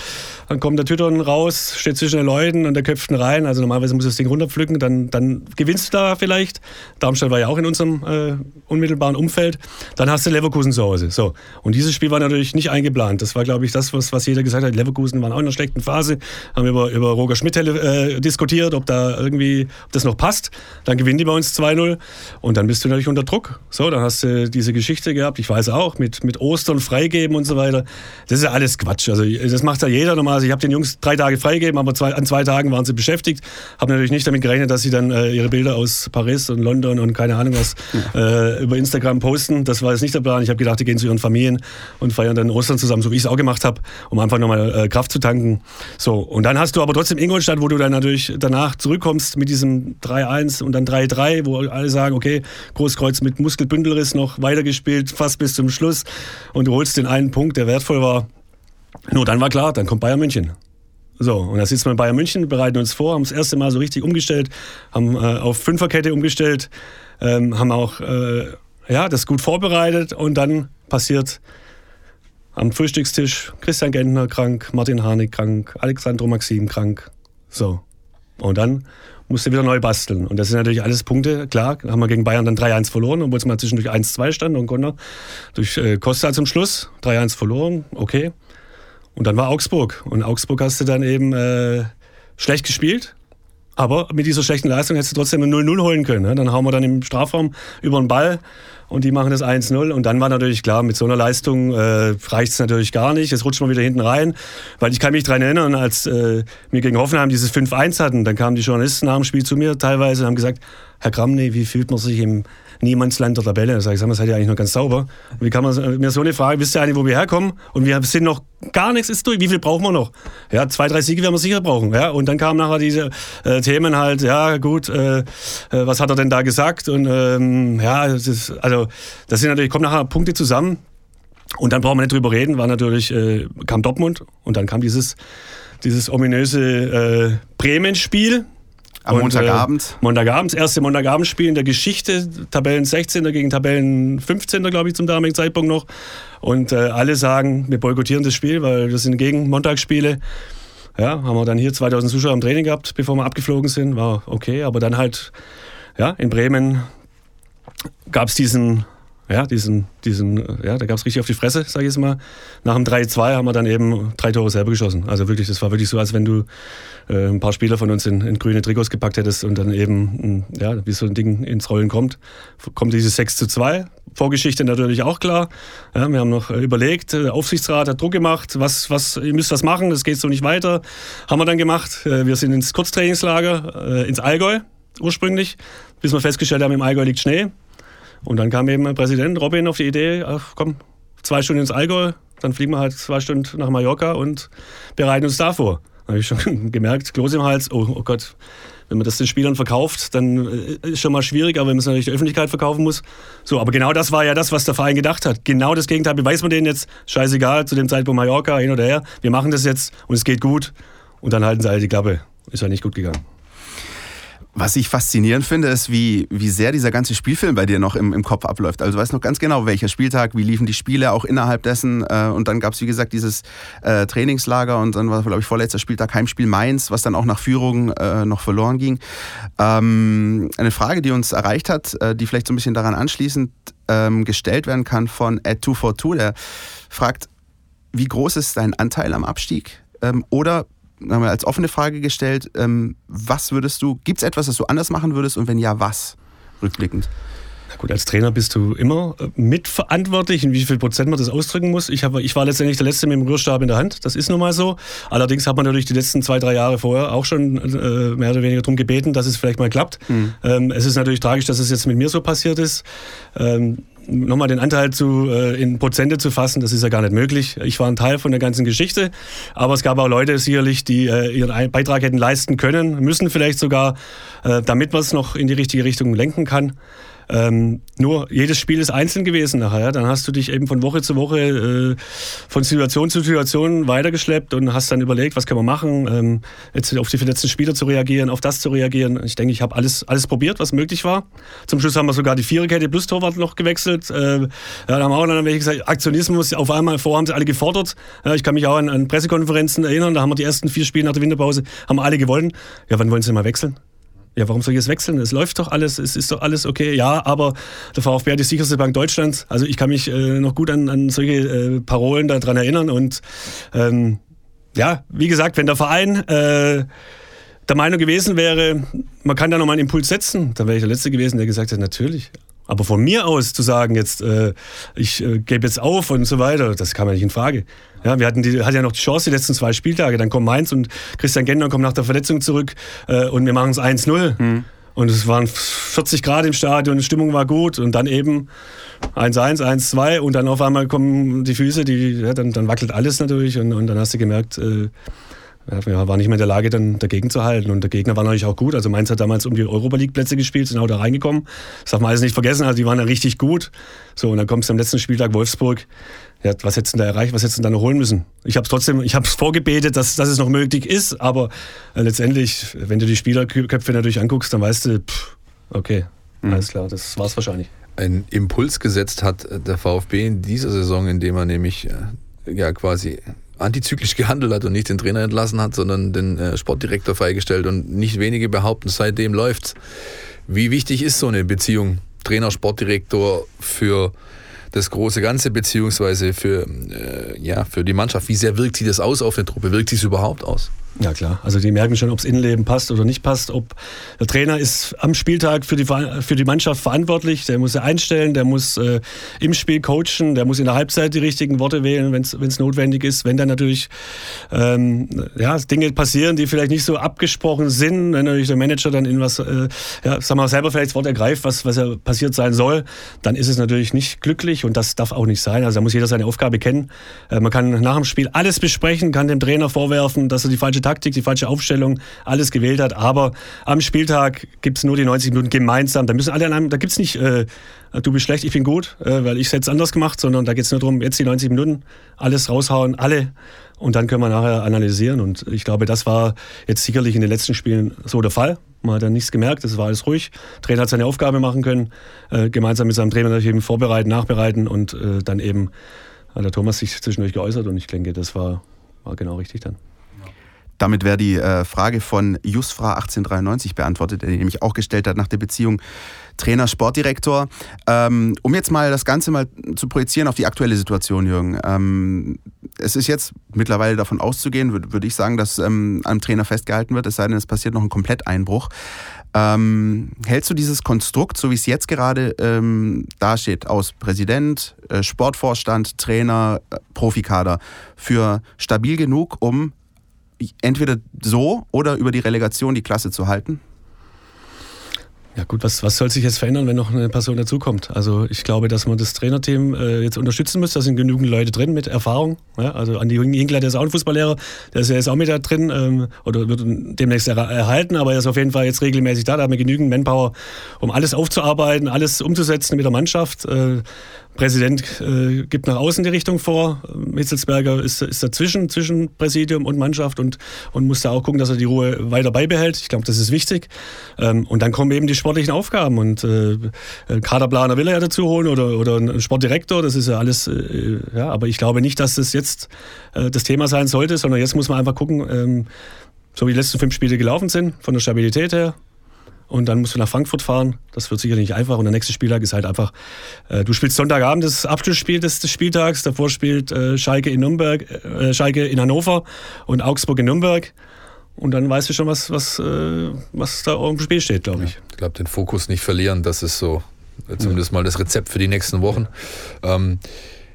Dann kommt der Tütern raus, steht zwischen den Leuten und der köpft ihn rein. Also normalerweise muss das Ding runterpflücken, dann, dann gewinnst du da vielleicht. Darmstadt war ja auch in unserem äh, unmittelbaren Umfeld. Dann hast du Leverkusen zu Hause. So. Und dieses Spiel war natürlich nicht eingeplant. Das war, glaube ich, das, was, was jeder gesagt hat. Leverkusen waren auch in einer schlechten Phase. Haben über, über Roger Schmidt äh, diskutiert, ob da irgendwie, ob das noch passt. Dann gewinnen die bei uns 2-0. Und dann bist du natürlich unter Druck. So, dann hast du diese Geschichte gehabt, ich weiß auch, mit, mit Ostern freigeben und so weiter. Das ist ja alles Quatsch. Also das macht ja jeder normal. Also ich habe den Jungs drei Tage freigegeben, aber zwei, an zwei Tagen waren sie beschäftigt. Habe natürlich nicht damit gerechnet, dass sie dann äh, ihre Bilder aus Paris und London und keine Ahnung was äh, über Instagram posten. Das war jetzt nicht der Plan. Ich habe gedacht, die gehen zu ihren Familien und feiern dann Ostern zusammen, so wie ich es auch gemacht habe, um einfach nochmal äh, Kraft zu tanken. So, und dann hast du aber trotzdem Ingolstadt, wo du dann natürlich danach zurückkommst mit diesem 3-1 und dann 3-3, wo sagen, okay, Großkreuz mit Muskelbündelriss noch weitergespielt, fast bis zum Schluss und du holst den einen Punkt, der wertvoll war. Nur dann war klar, dann kommt Bayern München. So, und da sitzen wir in Bayern München, bereiten uns vor, haben das erste Mal so richtig umgestellt, haben äh, auf Fünferkette umgestellt, ähm, haben auch äh, ja, das gut vorbereitet und dann passiert am Frühstückstisch Christian Gentner krank, Martin Harnik krank, Alexandro Maxim krank. So. Und dann musste wieder neu basteln. Und das sind natürlich alles Punkte. Klar, haben wir gegen Bayern dann 3-1 verloren, obwohl es mal zwischendurch 1-2 stand und konnte durch äh, Costa zum Schluss 3-1 verloren. Okay. Und dann war Augsburg. Und Augsburg hast du dann eben äh, schlecht gespielt. Aber mit dieser schlechten Leistung hättest du trotzdem ein 0-0 holen können. Ne? Dann hauen wir dann im Strafraum über den Ball und die machen das 1-0. Und dann war natürlich klar, mit so einer Leistung äh, reicht es natürlich gar nicht. Jetzt rutscht man wieder hinten rein. Weil ich kann mich daran erinnern, als äh, wir gegen Hoffenheim dieses 5-1 hatten, dann kamen die Journalisten nach dem Spiel zu mir teilweise und haben gesagt, Herr Kramny, wie fühlt man sich im Niemandsland der Tabelle? Da sage ich, sag mal, seid ihr eigentlich noch ganz sauber? Und wie kann man mir so eine Frage, wisst ihr eigentlich, wo wir herkommen? Und wir sind noch, gar nichts ist durch. Wie viel brauchen wir noch? Ja, zwei, drei Siege werden wir sicher brauchen. Ja, und dann kamen nachher diese äh, Themen halt, ja gut, äh, äh, was hat er denn da gesagt? Und ähm, ja, das ist, also das sind natürlich, kommen nachher Punkte zusammen. Und dann brauchen wir nicht drüber reden, war natürlich, äh, kam Dortmund und dann kam dieses, dieses ominöse äh, Bremen-Spiel. Am und, Montagabend? Äh, Montagabend, das erste Montagabendspiel in der Geschichte. Tabellen 16. gegen Tabellen 15. glaube ich zum damaligen Zeitpunkt noch. Und äh, alle sagen, wir boykottieren das Spiel, weil wir sind gegen Montagsspiele. Ja, haben wir dann hier 2000 Zuschauer im Training gehabt, bevor wir abgeflogen sind. War okay, aber dann halt, ja, in Bremen gab es diesen ja, diesen, diesen, ja, da gab es richtig auf die Fresse, sage ich jetzt mal. Nach dem 3-2 haben wir dann eben drei Tore selber geschossen. Also wirklich, das war wirklich so, als wenn du äh, ein paar Spieler von uns in, in, grüne Trikots gepackt hättest und dann eben, ja, wie so ein Ding ins Rollen kommt, kommt dieses 6 zu 2. Vorgeschichte natürlich auch klar. Ja, wir haben noch überlegt, der Aufsichtsrat hat Druck gemacht, was, was, ihr müsst was machen, das geht so nicht weiter. Haben wir dann gemacht. Äh, wir sind ins Kurztrainingslager, äh, ins Allgäu ursprünglich, bis wir festgestellt haben, im Allgäu liegt Schnee. Und dann kam eben Präsident Robin auf die Idee, ach komm, zwei Stunden ins Allgäu, dann fliegen wir halt zwei Stunden nach Mallorca und bereiten uns da vor. Da habe ich schon (laughs) gemerkt, Kloß im Hals, oh, oh Gott, wenn man das den Spielern verkauft, dann äh, ist schon mal schwierig, aber wenn man es natürlich der Öffentlichkeit verkaufen muss. So, aber genau das war ja das, was der Verein gedacht hat. Genau das Gegenteil beweist man denen jetzt, scheißegal, zu dem Zeitpunkt Mallorca, hin oder her, wir machen das jetzt und es geht gut. Und dann halten sie alle die Klappe. Ist ja nicht gut gegangen. Was ich faszinierend finde, ist, wie, wie sehr dieser ganze Spielfilm bei dir noch im, im Kopf abläuft. Also du weißt noch ganz genau, welcher Spieltag, wie liefen die Spiele auch innerhalb dessen. Äh, und dann gab es, wie gesagt, dieses äh, Trainingslager und dann war, glaube ich, vorletzter Spieltag Heimspiel Mainz, was dann auch nach Führung äh, noch verloren ging. Ähm, eine Frage, die uns erreicht hat, äh, die vielleicht so ein bisschen daran anschließend ähm, gestellt werden kann von Ed242, der fragt, wie groß ist dein Anteil am Abstieg? Ähm, oder haben wir als offene Frage gestellt, ähm, was würdest du, gibt es etwas, das du anders machen würdest und wenn ja, was? Rückblickend. Na gut, als Trainer bist du immer äh, mitverantwortlich, in wie viel Prozent man das ausdrücken muss. Ich, hab, ich war letztendlich der Letzte mit dem Rührstab in der Hand, das ist nun mal so. Allerdings hat man natürlich die letzten zwei, drei Jahre vorher auch schon äh, mehr oder weniger darum gebeten, dass es vielleicht mal klappt. Mhm. Ähm, es ist natürlich tragisch, dass es jetzt mit mir so passiert ist. Ähm, nochmal den Anteil zu, äh, in Prozente zu fassen, das ist ja gar nicht möglich. Ich war ein Teil von der ganzen Geschichte, aber es gab auch Leute sicherlich, die äh, ihren Beitrag hätten leisten können, müssen vielleicht sogar, äh, damit man es noch in die richtige Richtung lenken kann. Ähm, nur jedes Spiel ist einzeln gewesen nachher. Ja? Dann hast du dich eben von Woche zu Woche äh, von Situation zu Situation weitergeschleppt und hast dann überlegt, was können wir machen, ähm, jetzt auf die verletzten Spieler zu reagieren, auf das zu reagieren. Ich denke, ich habe alles, alles probiert, was möglich war. Zum Schluss haben wir sogar die Viererkette plus Torwart noch gewechselt. Äh, ja, da haben auch dann welche gesagt, Aktionismus, auf einmal vor haben sie alle gefordert. Ja, ich kann mich auch an, an Pressekonferenzen erinnern, da haben wir die ersten vier Spiele nach der Winterpause, haben alle gewonnen. Ja, wann wollen sie mal wechseln? Ja, warum soll ich jetzt wechseln? Es läuft doch alles, es ist doch alles okay. Ja, aber der VfB hat die sicherste Bank Deutschlands. Also ich kann mich äh, noch gut an, an solche äh, Parolen daran erinnern. Und ähm, ja, wie gesagt, wenn der Verein äh, der Meinung gewesen wäre, man kann da nochmal einen Impuls setzen, dann wäre ich der Letzte gewesen, der gesagt hat, natürlich. Aber von mir aus zu sagen, jetzt äh, ich äh, gebe jetzt auf und so weiter, das kam ja nicht in Frage. Ja, wir hatten die, hatten ja noch die Chance die letzten zwei Spieltage. Dann kommt Mainz und Christian Gender kommt nach der Verletzung zurück äh, und wir machen es 1-0. Mhm. Und es waren 40 Grad im Stadion, die Stimmung war gut und dann eben 1-1, 1-2 und dann auf einmal kommen die Füße, die, ja, dann, dann wackelt alles natürlich und, und dann hast du gemerkt, äh, ja, wir waren nicht mehr in der Lage, dann dagegen zu halten. Und der Gegner war natürlich auch gut. Also Mainz hat damals um die Europa League-Plätze gespielt, sind auch da reingekommen. Das darf man alles nicht vergessen. Also die waren ja richtig gut. So, und dann kommst du am letzten Spieltag Wolfsburg. Ja, was hättest du da erreicht? Was hättest du da noch holen müssen? Ich habe es trotzdem, ich habe es vorgebetet, dass, dass es noch möglich ist. Aber äh, letztendlich, wenn du die Spielerköpfe natürlich anguckst, dann weißt du, pff, okay, mhm. alles klar, das war's wahrscheinlich. Ein Impuls gesetzt hat der VfB in dieser Saison, indem er nämlich äh, ja quasi antizyklisch gehandelt hat und nicht den Trainer entlassen hat, sondern den äh, Sportdirektor freigestellt. Und nicht wenige behaupten, seitdem läuft's. Wie wichtig ist so eine Beziehung Trainer, Sportdirektor für das große Ganze, beziehungsweise für, äh, ja, für die Mannschaft? Wie sehr wirkt sich das aus auf eine Truppe? Wirkt sich es überhaupt aus? Ja klar, also die merken schon, ob das Innenleben passt oder nicht passt. Ob der Trainer ist am Spieltag für die, für die Mannschaft verantwortlich, der muss sie einstellen, der muss äh, im Spiel coachen, der muss in der Halbzeit die richtigen Worte wählen, wenn es notwendig ist. Wenn dann natürlich ähm, ja, Dinge passieren, die vielleicht nicht so abgesprochen sind, wenn natürlich der Manager dann in was, äh, ja, sagen wir mal, selber vielleicht das Wort ergreift, was, was ja passiert sein soll, dann ist es natürlich nicht glücklich und das darf auch nicht sein. Also da muss jeder seine Aufgabe kennen. Äh, man kann nach dem Spiel alles besprechen, kann dem Trainer vorwerfen, dass er die falsche falsche Taktik, die falsche Aufstellung, alles gewählt hat. Aber am Spieltag gibt es nur die 90 Minuten gemeinsam. Da müssen alle an einem, da gibt es nicht, äh, du bist schlecht, ich bin gut, äh, weil ich es jetzt anders gemacht, sondern da geht es nur darum, jetzt die 90 Minuten, alles raushauen, alle. Und dann können wir nachher analysieren. Und ich glaube, das war jetzt sicherlich in den letzten Spielen so der Fall. Man hat dann nichts gemerkt, es war alles ruhig. Der Trainer hat seine Aufgabe machen können, äh, gemeinsam mit seinem Trainer eben vorbereiten, nachbereiten und äh, dann eben hat der Thomas sich zwischendurch geäußert und ich denke, das war, war genau richtig dann. Damit wäre die äh, Frage von Jusfra 1893 beantwortet, der nämlich auch gestellt hat nach der Beziehung Trainer, Sportdirektor. Ähm, um jetzt mal das Ganze mal zu projizieren auf die aktuelle Situation, Jürgen. Ähm, es ist jetzt mittlerweile davon auszugehen, würde würd ich sagen, dass ähm, am Trainer festgehalten wird, es sei denn, es passiert noch ein Kompletteinbruch. Ähm, hältst du dieses Konstrukt, so wie es jetzt gerade ähm, dasteht, aus Präsident, äh, Sportvorstand, Trainer, äh, Profikader, für stabil genug, um entweder so oder über die Relegation die Klasse zu halten? Ja gut, was, was soll sich jetzt verändern, wenn noch eine Person dazukommt? Also ich glaube, dass man das Trainerteam äh, jetzt unterstützen muss. Da sind genügend Leute drin mit Erfahrung. Ja? Also Andi Hinkler, der ist auch ein Fußballlehrer, der ist ja jetzt auch mit da drin ähm, oder wird demnächst er erhalten, aber er ist auf jeden Fall jetzt regelmäßig da. Da haben wir genügend Manpower, um alles aufzuarbeiten, alles umzusetzen mit der Mannschaft. Äh, Präsident äh, gibt nach außen die Richtung vor. Hitzelsberger ist, ist dazwischen, zwischen Präsidium und Mannschaft und, und muss da auch gucken, dass er die Ruhe weiter beibehält. Ich glaube, das ist wichtig. Ähm, und dann kommen eben die sportlichen Aufgaben und äh, Kaderplaner will er ja dazu holen oder, oder ein Sportdirektor, das ist ja alles, äh, ja, aber ich glaube nicht, dass das jetzt äh, das Thema sein sollte, sondern jetzt muss man einfach gucken, ähm, so wie die letzten fünf Spiele gelaufen sind, von der Stabilität her, und dann musst du nach Frankfurt fahren. Das wird sicherlich nicht einfach. Und der nächste Spieltag ist halt einfach, äh, du spielst Sonntagabend das Abschlussspiel des, des Spieltags, davor spielt äh, Schalke in Nürnberg, äh, Schalke in Hannover und Augsburg in Nürnberg. Und dann weißt du schon, was, was, äh, was da auf dem Spiel steht, glaube ich. Ja, ich glaube, den Fokus nicht verlieren, das ist so äh, zumindest mal das Rezept für die nächsten Wochen. Ähm,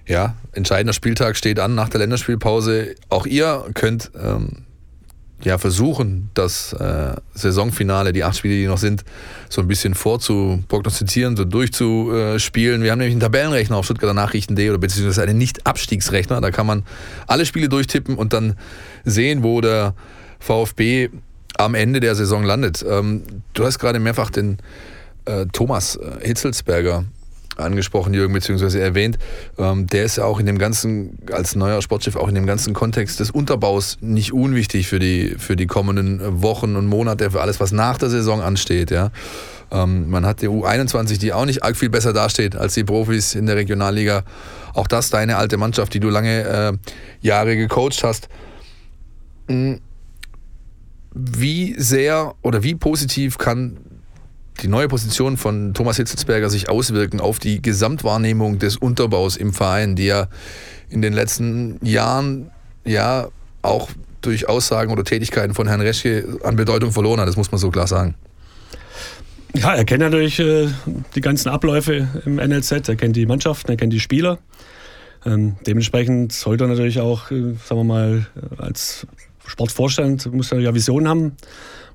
ja, entscheidender Spieltag steht an nach der Länderspielpause. Auch ihr könnt ähm, ja, versuchen, das äh, Saisonfinale, die acht Spiele, die noch sind, so ein bisschen vorzuprognostizieren, so durchzuspielen. Wir haben nämlich einen Tabellenrechner auf Stuttgarter Nachrichten.de oder beziehungsweise einen Nicht-Abstiegsrechner. Da kann man alle Spiele durchtippen und dann sehen, wo der VfB am Ende der Saison landet. Ähm, du hast gerade mehrfach den äh, Thomas äh, Hitzelsberger angesprochen, Jürgen, beziehungsweise erwähnt, ähm, der ist ja auch in dem ganzen, als neuer Sportchef, auch in dem ganzen Kontext des Unterbaus nicht unwichtig für die, für die kommenden Wochen und Monate, für alles, was nach der Saison ansteht. Ja. Ähm, man hat die U21, die auch nicht arg viel besser dasteht als die Profis in der Regionalliga. Auch das deine alte Mannschaft, die du lange äh, Jahre gecoacht hast. Hm, wie sehr oder wie positiv kann die neue Position von Thomas Hitzelsberger sich auswirken auf die Gesamtwahrnehmung des Unterbaus im Verein, die ja in den letzten Jahren ja auch durch Aussagen oder Tätigkeiten von Herrn Reschke an Bedeutung verloren hat, das muss man so klar sagen. Ja, er kennt natürlich äh, die ganzen Abläufe im NLZ, er kennt die Mannschaften, er kennt die Spieler. Ähm, dementsprechend sollte er natürlich auch, äh, sagen wir mal, als Sportvorstand, muss er ja Visionen haben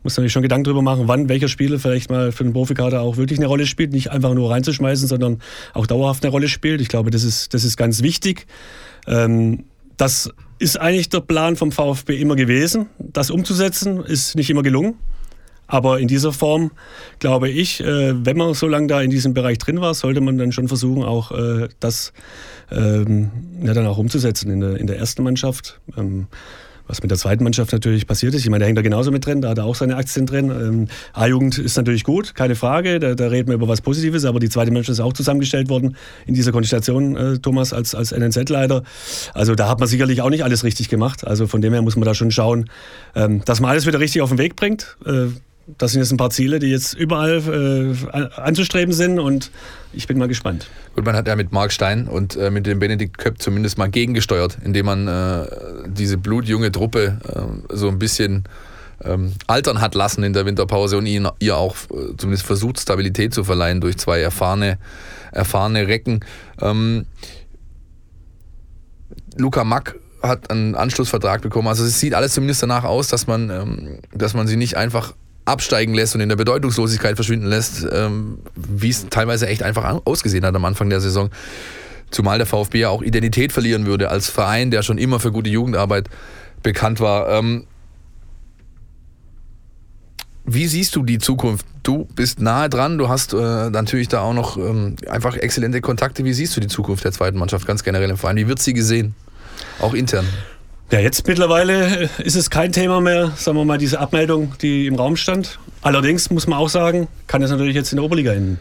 muss natürlich schon Gedanken darüber machen, wann welcher Spieler vielleicht mal für den Profikader auch wirklich eine Rolle spielt. Nicht einfach nur reinzuschmeißen, sondern auch dauerhaft eine Rolle spielt. Ich glaube, das ist, das ist ganz wichtig. Ähm, das ist eigentlich der Plan vom VfB immer gewesen. Das umzusetzen ist nicht immer gelungen. Aber in dieser Form, glaube ich, äh, wenn man so lange da in diesem Bereich drin war, sollte man dann schon versuchen, auch äh, das ähm, ja, dann auch umzusetzen in der, in der ersten Mannschaft. Ähm, was mit der zweiten Mannschaft natürlich passiert ist. Ich meine, der hängt da genauso mit drin, da hat er auch seine Aktien drin. Ähm, A-Jugend ist natürlich gut, keine Frage, da, da, reden wir über was Positives, aber die zweite Mannschaft ist auch zusammengestellt worden in dieser Konstellation, äh, Thomas, als, als NNZ-Leiter. Also da hat man sicherlich auch nicht alles richtig gemacht. Also von dem her muss man da schon schauen, ähm, dass man alles wieder richtig auf den Weg bringt. Äh, das sind jetzt ein paar Ziele, die jetzt überall äh, anzustreben sind und ich bin mal gespannt. Gut, man hat ja mit Mark Stein und äh, mit dem Benedikt Köpp zumindest mal gegengesteuert, indem man äh, diese blutjunge Truppe äh, so ein bisschen ähm, altern hat lassen in der Winterpause und ihnen, ihr auch äh, zumindest versucht, Stabilität zu verleihen durch zwei erfahrene, erfahrene Recken. Ähm, Luca Mack hat einen Anschlussvertrag bekommen. Also es sieht alles zumindest danach aus, dass man, ähm, dass man sie nicht einfach absteigen lässt und in der Bedeutungslosigkeit verschwinden lässt, ähm, wie es teilweise echt einfach ausgesehen hat am Anfang der Saison. Zumal der VfB ja auch Identität verlieren würde als Verein, der schon immer für gute Jugendarbeit bekannt war. Ähm, wie siehst du die Zukunft? Du bist nahe dran, du hast äh, natürlich da auch noch ähm, einfach exzellente Kontakte. Wie siehst du die Zukunft der zweiten Mannschaft ganz generell im Verein? Wie wird sie gesehen? Auch intern. Ja, jetzt mittlerweile ist es kein Thema mehr, sagen wir mal, diese Abmeldung, die im Raum stand. Allerdings muss man auch sagen, kann es natürlich jetzt in der Oberliga enden.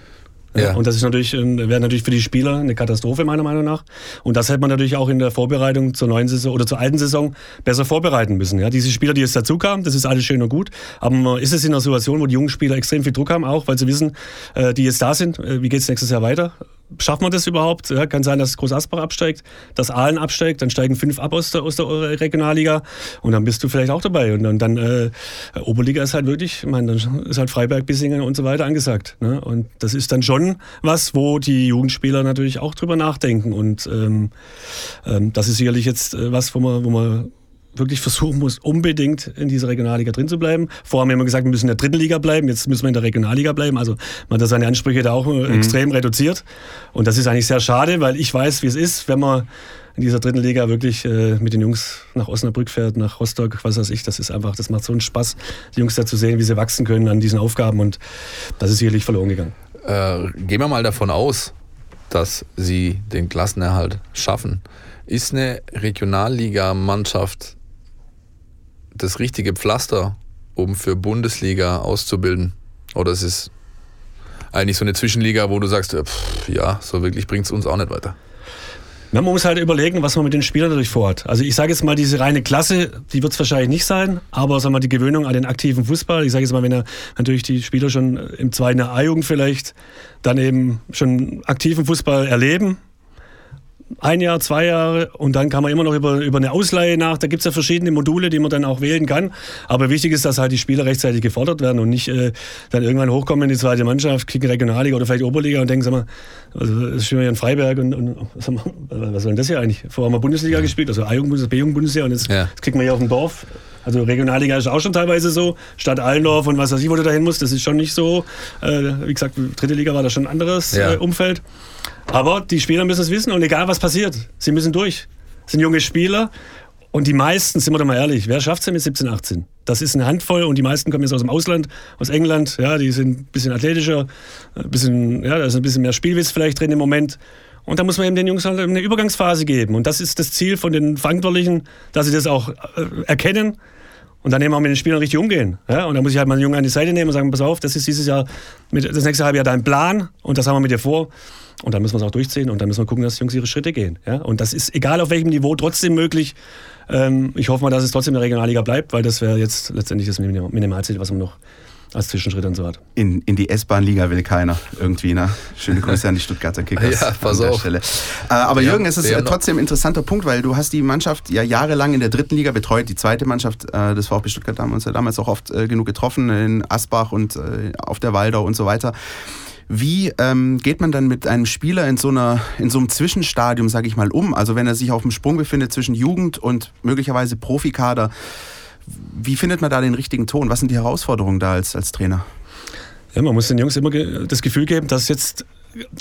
Ja. Und das ist natürlich, wäre natürlich für die Spieler eine Katastrophe, meiner Meinung nach. Und das hätte man natürlich auch in der Vorbereitung zur neuen Saison oder zur alten Saison besser vorbereiten müssen. Ja, diese Spieler, die jetzt dazu kamen, das ist alles schön und gut. Aber ist es in einer Situation, wo die jungen Spieler extrem viel Druck haben, auch weil sie wissen, äh, die jetzt da sind, äh, wie geht es nächstes Jahr weiter? Schafft man das überhaupt? Ja, kann sein, dass Groß Asbach absteigt, dass Aalen absteigt, dann steigen fünf ab aus der, aus der Regionalliga und dann bist du vielleicht auch dabei. Und dann, dann äh, Oberliga ist halt wirklich, ich meine, dann ist halt Freiberg, Bissingen und so weiter angesagt. Ne? Und das ist dann schon was, wo die Jugendspieler natürlich auch drüber nachdenken. Und ähm, ähm, das ist sicherlich jetzt äh, was, wo man, wo man wirklich versuchen muss, unbedingt in dieser Regionalliga drin zu bleiben. Vorher haben wir immer gesagt, wir müssen in der dritten Liga bleiben, jetzt müssen wir in der Regionalliga bleiben. Also man hat seine Ansprüche da auch äh, mhm. extrem reduziert. Und das ist eigentlich sehr schade, weil ich weiß, wie es ist, wenn man in dieser dritten Liga wirklich äh, mit den Jungs nach Osnabrück fährt, nach Rostock, was weiß ich. Das ist einfach, das macht so einen Spaß, die Jungs da zu sehen, wie sie wachsen können an diesen Aufgaben. Und das ist sicherlich verloren gegangen. Äh, gehen wir mal davon aus, dass sie den Klassenerhalt schaffen. Ist eine Regionalliga-Mannschaft das richtige Pflaster, um für Bundesliga auszubilden? Oder ist es eigentlich so eine Zwischenliga, wo du sagst, pff, ja, so wirklich bringt es uns auch nicht weiter? Man muss halt überlegen, was man mit den Spielern natürlich vorhat. Also ich sage jetzt mal, diese reine Klasse, die wird es wahrscheinlich nicht sein, aber sagen wir, die Gewöhnung an den aktiven Fußball, ich sage jetzt mal, wenn er natürlich die Spieler schon im zweiten A-Jugend vielleicht dann eben schon aktiven Fußball erleben, ein Jahr, zwei Jahre und dann kann man immer noch über, über eine Ausleihe nach. Da gibt es ja verschiedene Module, die man dann auch wählen kann. Aber wichtig ist, dass halt die Spieler rechtzeitig gefordert werden und nicht äh, dann irgendwann hochkommen in die zweite Mannschaft, kicken Regionalliga oder vielleicht Oberliga und denken, sag mal, also, das ist schon hier in Freiberg und, und sag mal, was soll denn das hier eigentlich? Vorher haben wir Bundesliga ja. gespielt, also A-Jugend, B-Jugend-Bundesliga und jetzt, ja. jetzt kriegen wir hier auf dem Dorf. Also Regionalliga ist auch schon teilweise so. Stadt Allendorf und was weiß ich, wo du dahin musst, das ist schon nicht so. Äh, wie gesagt, dritte Liga war da schon ein anderes ja. äh, Umfeld. Aber die Spieler müssen es wissen und egal was passiert, sie müssen durch. Das sind junge Spieler und die meisten, sind wir doch mal ehrlich, wer schafft es mit 17, 18? Das ist eine Handvoll und die meisten kommen jetzt aus dem Ausland, aus England, ja, die sind ein bisschen athletischer, ein bisschen, ja, da ist ein bisschen mehr Spielwitz vielleicht drin im Moment. Und da muss man eben den Jungs halt eine Übergangsphase geben. Und das ist das Ziel von den Verantwortlichen, dass sie das auch äh, erkennen und dann eben auch mit den Spielern richtig umgehen. Ja? Und dann muss ich halt mal einen Jungen an die Seite nehmen und sagen, pass auf, das ist dieses Jahr, das nächste halbe Jahr dein Plan und das haben wir mit dir vor. Und dann müssen wir es auch durchziehen und dann müssen wir gucken, dass die Jungs ihre Schritte gehen. Ja? Und das ist egal auf welchem Niveau trotzdem möglich. Ähm, ich hoffe mal, dass es trotzdem in der Regionalliga bleibt, weil das wäre jetzt letztendlich das Minimalziel, was man noch als Zwischenschritt und so hat. In, in die S-Bahn-Liga will keiner irgendwie, ne? Schöne Grüße an die Stuttgarter Kickers ja, pass an auf. Stelle. Äh, aber Jürgen, es ist trotzdem ein interessanter Punkt, weil du hast die Mannschaft ja jahrelang in der dritten Liga betreut. Die zweite Mannschaft äh, des VfB Stuttgart haben uns ja damals auch oft äh, genug getroffen, in Asbach und äh, auf der Waldau und so weiter. Wie ähm, geht man dann mit einem Spieler in so, einer, in so einem Zwischenstadium, sage ich mal, um? Also wenn er sich auf dem Sprung befindet zwischen Jugend und möglicherweise Profikader, wie findet man da den richtigen Ton? Was sind die Herausforderungen da als, als Trainer? Ja, man muss den Jungs immer das Gefühl geben, dass jetzt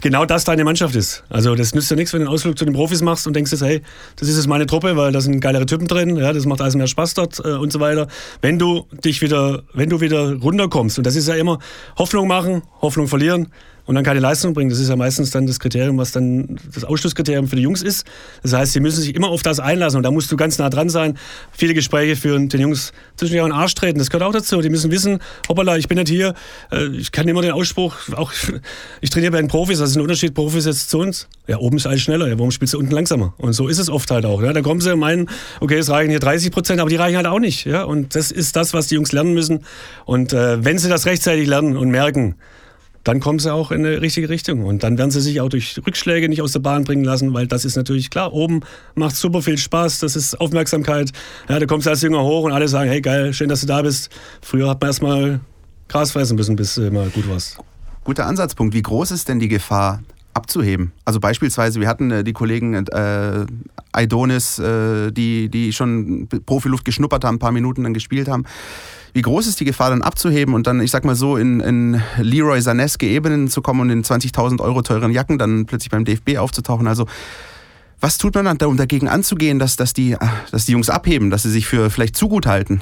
genau das deine Mannschaft ist. Also das nützt ja nichts, wenn du einen Ausflug zu den Profis machst und denkst jetzt, hey, das ist jetzt meine Truppe, weil da sind geilere Typen drin, ja, das macht alles mehr Spaß dort äh, und so weiter. Wenn du dich wieder, wenn du wieder runterkommst, und das ist ja immer Hoffnung machen, Hoffnung verlieren, und dann keine Leistung bringen. Das ist ja meistens dann das Kriterium, was dann das Ausschlusskriterium für die Jungs ist. Das heißt, sie müssen sich immer auf das einlassen und da musst du ganz nah dran sein. Viele Gespräche führen, den Jungs in den Arsch treten. Das gehört auch dazu. Die müssen wissen, hoppala, ich bin nicht hier. Äh, ich kann immer den Ausspruch, auch (laughs) ich trainiere bei den Profis, das ist ein Unterschied, Profis jetzt zu uns. Ja, oben ist alles schneller, ja, warum spielst du unten langsamer? Und so ist es oft halt auch. Ja. Da kommen sie und meinen, okay, es reichen hier 30 Prozent, aber die reichen halt auch nicht. Ja. Und das ist das, was die Jungs lernen müssen. Und äh, wenn sie das rechtzeitig lernen und merken, dann kommen sie auch in eine richtige Richtung. Und dann werden sie sich auch durch Rückschläge nicht aus der Bahn bringen lassen, weil das ist natürlich klar. Oben macht super viel Spaß, das ist Aufmerksamkeit. Ja, da kommst du als Jünger hoch und alle sagen, hey geil, schön, dass du da bist. Früher hat man erstmal Gras fressen müssen, bis du mal gut warst. Guter Ansatzpunkt. Wie groß ist denn die Gefahr, abzuheben. Also beispielsweise, wir hatten äh, die Kollegen äh, Aidonis, äh, die, die schon Profiluft geschnuppert haben, ein paar Minuten dann gespielt haben. Wie groß ist die Gefahr dann abzuheben und dann, ich sag mal so, in, in Leroy Saneske Ebenen zu kommen und in 20.000 Euro teuren Jacken dann plötzlich beim DFB aufzutauchen? Also was tut man dann, um dagegen anzugehen, dass, dass, die, dass die Jungs abheben, dass sie sich für vielleicht zu gut halten?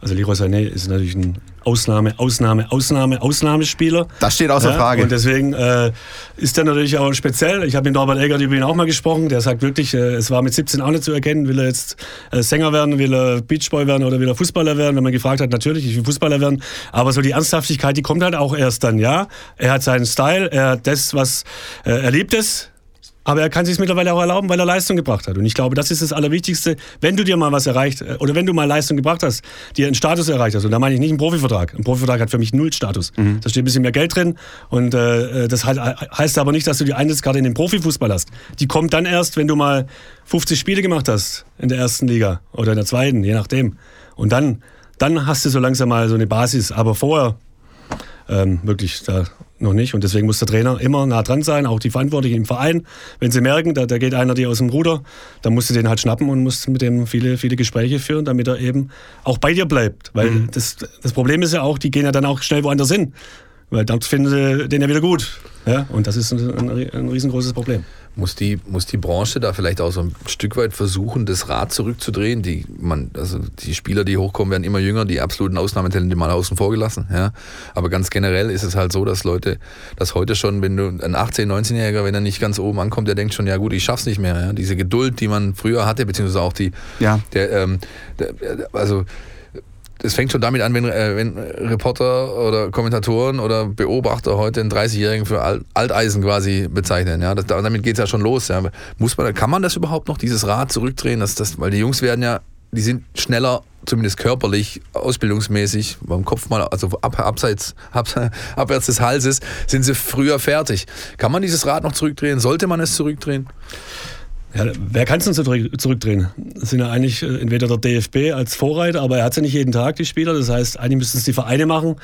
Also Leroy Sané ist natürlich ein Ausnahme, Ausnahme, Ausnahme, Ausnahmespieler. Das steht außer ja, Frage. Und deswegen äh, ist er natürlich auch speziell. Ich habe mit Norbert Eggert über ihn auch mal gesprochen. Der sagt wirklich, äh, es war mit 17 auch nicht zu erkennen, will er jetzt äh, Sänger werden, will er Beachboy werden oder will er Fußballer werden. Wenn man gefragt hat, natürlich, ich will Fußballer werden. Aber so die Ernsthaftigkeit, die kommt halt auch erst dann, ja. Er hat seinen Style, er hat das, was äh, er liebt es aber er kann sich mittlerweile auch erlauben, weil er Leistung gebracht hat. Und ich glaube, das ist das Allerwichtigste, wenn du dir mal was erreicht äh, oder wenn du mal Leistung gebracht hast, dir einen Status erreicht hast. Und da meine ich nicht einen Profivertrag. Ein Profivertrag hat für mich null Status. Mhm. Da steht ein bisschen mehr Geld drin. Und äh, das heißt aber nicht, dass du die Eintrittskarte in den Profifußball hast. Die kommt dann erst, wenn du mal 50 Spiele gemacht hast in der ersten Liga oder in der zweiten, je nachdem. Und dann, dann hast du so langsam mal so eine Basis. Aber vorher ähm, wirklich da noch nicht. Und deswegen muss der Trainer immer nah dran sein, auch die Verantwortlichen im Verein. Wenn sie merken, da, da geht einer dir aus dem Ruder, dann musst du den halt schnappen und musst mit dem viele, viele Gespräche führen, damit er eben auch bei dir bleibt. Weil mhm. das, das Problem ist ja auch, die gehen ja dann auch schnell woanders hin. Weil dann finden sie den ja wieder gut. Ja? Und das ist ein, ein, ein riesengroßes Problem. Muss die, muss die Branche da vielleicht auch so ein Stück weit versuchen, das Rad zurückzudrehen? Die, man, also die Spieler, die hochkommen, werden immer jünger, die absoluten Ausnahmetalente mal außen vor gelassen. Ja? Aber ganz generell ist es halt so, dass Leute, dass heute schon, wenn du ein 18-, 19-Jähriger, wenn er nicht ganz oben ankommt, der denkt schon, ja gut, ich schaff's nicht mehr. Ja? Diese Geduld, die man früher hatte, beziehungsweise auch die, ja. der, ähm, der, also das fängt schon damit an, wenn, äh, wenn Reporter oder Kommentatoren oder Beobachter heute einen 30-Jährigen für Alteisen quasi bezeichnen. Ja, das, damit geht es ja schon los. Ja. Muss man, kann man das überhaupt noch, dieses Rad zurückdrehen? Dass das, weil die Jungs werden ja, die sind schneller, zumindest körperlich, ausbildungsmäßig, beim Kopf mal, also ab, abseits, ab, (laughs) abwärts des Halses, sind sie früher fertig. Kann man dieses Rad noch zurückdrehen? Sollte man es zurückdrehen? Ja, wer kann es denn zurückdrehen? Das sind ja eigentlich äh, entweder der DFB als Vorreiter, aber er hat ja nicht jeden Tag, die Spieler. Das heißt, eigentlich müssten es die Vereine machen.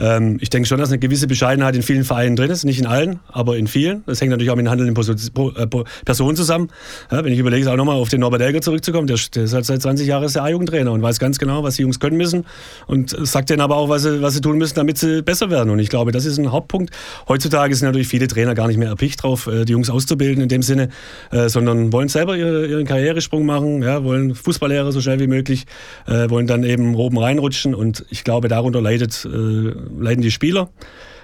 Ähm, ich denke schon, dass eine gewisse Bescheidenheit in vielen Vereinen drin ist. Nicht in allen, aber in vielen. Das hängt natürlich auch mit den handelnden äh, Personen zusammen. Ja, wenn ich überlege, auch nochmal auf den Norbert Elger zurückzukommen, der, der ist halt seit 20 Jahren der A-Jugendtrainer und weiß ganz genau, was die Jungs können müssen und sagt denen aber auch, was sie, was sie tun müssen, damit sie besser werden. Und ich glaube, das ist ein Hauptpunkt. Heutzutage sind natürlich viele Trainer gar nicht mehr erpicht drauf, äh, die Jungs auszubilden in dem Sinne, äh, sondern wollen selber ihren Karrieresprung machen, ja, wollen Fußballlehrer so schnell wie möglich, wollen dann eben oben reinrutschen und ich glaube, darunter leidet leiden die Spieler.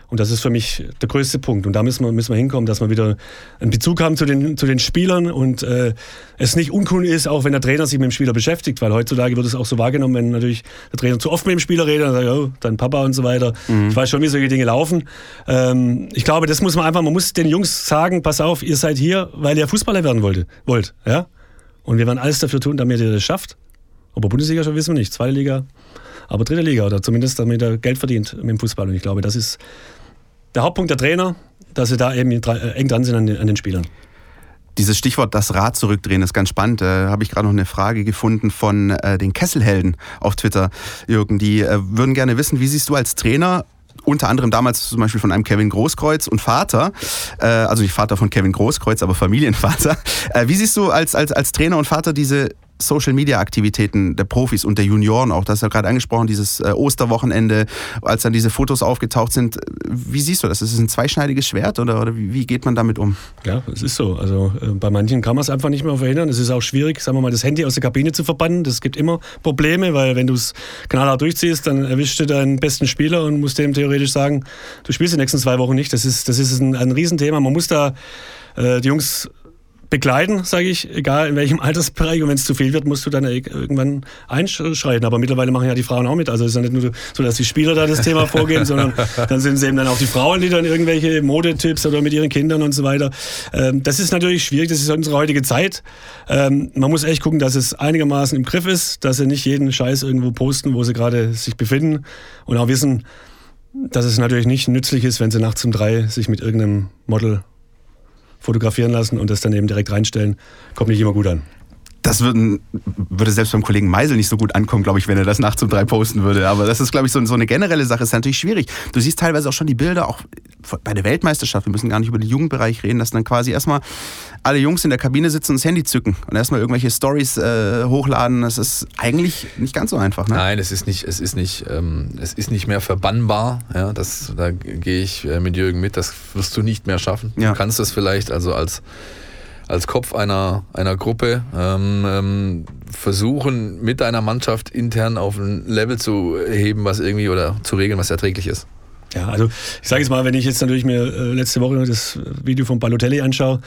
Und das ist für mich der größte Punkt. Und da müssen wir, müssen wir hinkommen, dass wir wieder einen Bezug haben zu den, zu den Spielern und äh, es nicht uncool ist, auch wenn der Trainer sich mit dem Spieler beschäftigt, weil heutzutage wird es auch so wahrgenommen, wenn natürlich der Trainer zu oft mit dem Spieler redet, dann sagt, oh, dein Papa und so weiter. Mhm. Ich weiß schon, wie solche Dinge laufen. Ähm, ich glaube, das muss man einfach, man muss den Jungs sagen, pass auf, ihr seid hier, weil ihr Fußballer werden wollte, wollt. Ja? Und wir werden alles dafür tun, damit ihr das schafft. Aber Bundesliga schon wissen wir nicht. Zweite Liga aber dritte Liga oder zumindest damit er Geld verdient mit dem Fußball. Und ich glaube, das ist der Hauptpunkt der Trainer, dass sie da eben äh, eng dran sind an den, an den Spielern. Dieses Stichwort das Rad zurückdrehen ist ganz spannend. Da habe ich gerade noch eine Frage gefunden von äh, den Kesselhelden auf Twitter, Jürgen. Die äh, würden gerne wissen, wie siehst du als Trainer unter anderem damals zum Beispiel von einem Kevin Großkreuz und Vater, äh, also nicht Vater von Kevin Großkreuz, aber Familienvater. (laughs) Äh, wie siehst du als, als, als Trainer und Vater diese Social-Media-Aktivitäten der Profis und der Junioren auch. Das du ja gerade angesprochen, dieses äh, Osterwochenende, als dann diese Fotos aufgetaucht sind. Wie siehst du das? Ist es ein zweischneidiges Schwert oder, oder wie geht man damit um? Ja, es ist so. Also äh, bei manchen kann man es einfach nicht mehr verhindern. Es ist auch schwierig, sagen wir mal, das Handy aus der Kabine zu verbannen. Das gibt immer Probleme, weil wenn du es knallhart durchziehst, dann erwischst du deinen besten Spieler und musst dem theoretisch sagen, du spielst die nächsten zwei Wochen nicht. Das ist, das ist ein, ein Riesenthema. Man muss da äh, die Jungs begleiten, sage ich, egal in welchem (laughs) Altersbereich. Und wenn es zu viel wird, musst du dann irgendwann einschreiten. Aber mittlerweile machen ja die Frauen auch mit. Also es ist ja nicht nur so, dass die Spieler da das Thema vorgehen, (laughs) sondern dann sind es eben dann auch die Frauen, die dann irgendwelche Modetipps oder mit ihren Kindern und so weiter. Ähm, das ist natürlich schwierig. Das ist unsere heutige Zeit. Ähm, man muss echt gucken, dass es einigermaßen im Griff ist, dass sie nicht jeden Scheiß irgendwo posten, wo sie gerade sich befinden und auch wissen, dass es natürlich nicht nützlich ist, wenn sie nachts um drei sich mit irgendeinem Model fotografieren lassen und das dann eben direkt reinstellen, kommt nicht immer gut an. Das würde, würde selbst beim Kollegen Meisel nicht so gut ankommen, glaube ich, wenn er das nachts um drei posten würde. Aber das ist, glaube ich, so, so eine generelle Sache. Das ist natürlich schwierig. Du siehst teilweise auch schon die Bilder, auch bei der Weltmeisterschaft. Wir müssen gar nicht über den Jugendbereich reden, dass dann quasi erstmal alle Jungs in der Kabine sitzen und das Handy zücken und erstmal irgendwelche Stories äh, hochladen. Das ist eigentlich nicht ganz so einfach. Ne? Nein, es ist nicht, es ist nicht, ähm, es ist nicht mehr verbannbar. Ja, das, da gehe ich äh, mit Jürgen mit. Das wirst du nicht mehr schaffen. Ja. Du kannst das vielleicht also als als Kopf einer, einer Gruppe ähm, ähm, versuchen, mit deiner Mannschaft intern auf ein Level zu heben, was irgendwie oder zu regeln, was erträglich ist. Ja, also ich sage jetzt mal, wenn ich jetzt natürlich mir äh, letzte Woche das Video von Balotelli anschaue,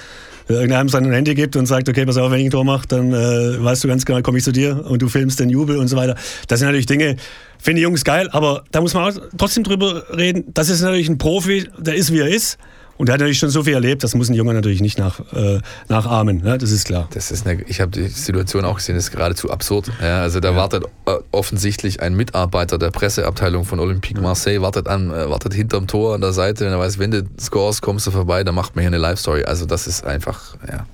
irgendeinem sein Handy gibt und sagt, okay, pass auf, wenn ich ein Tor mache, dann äh, weißt du ganz genau, komme ich zu dir und du filmst den Jubel und so weiter. Das sind natürlich Dinge, finde die Jungs geil, aber da muss man trotzdem drüber reden. Das ist natürlich ein Profi, der ist wie er ist. Und er hat natürlich schon so viel erlebt, das muss ein Junge natürlich nicht nach, äh, nachahmen, ne? das ist klar. Das ist eine, ich habe die Situation auch gesehen, das ist geradezu absurd. Ja, also da ja. wartet äh, offensichtlich ein Mitarbeiter der Presseabteilung von Olympique Marseille, wartet, an, äh, wartet hinterm Tor an der Seite, wenn er weiß, wenn du scores, kommst du vorbei, dann macht man hier eine Live-Story. Also das ist einfach, ja.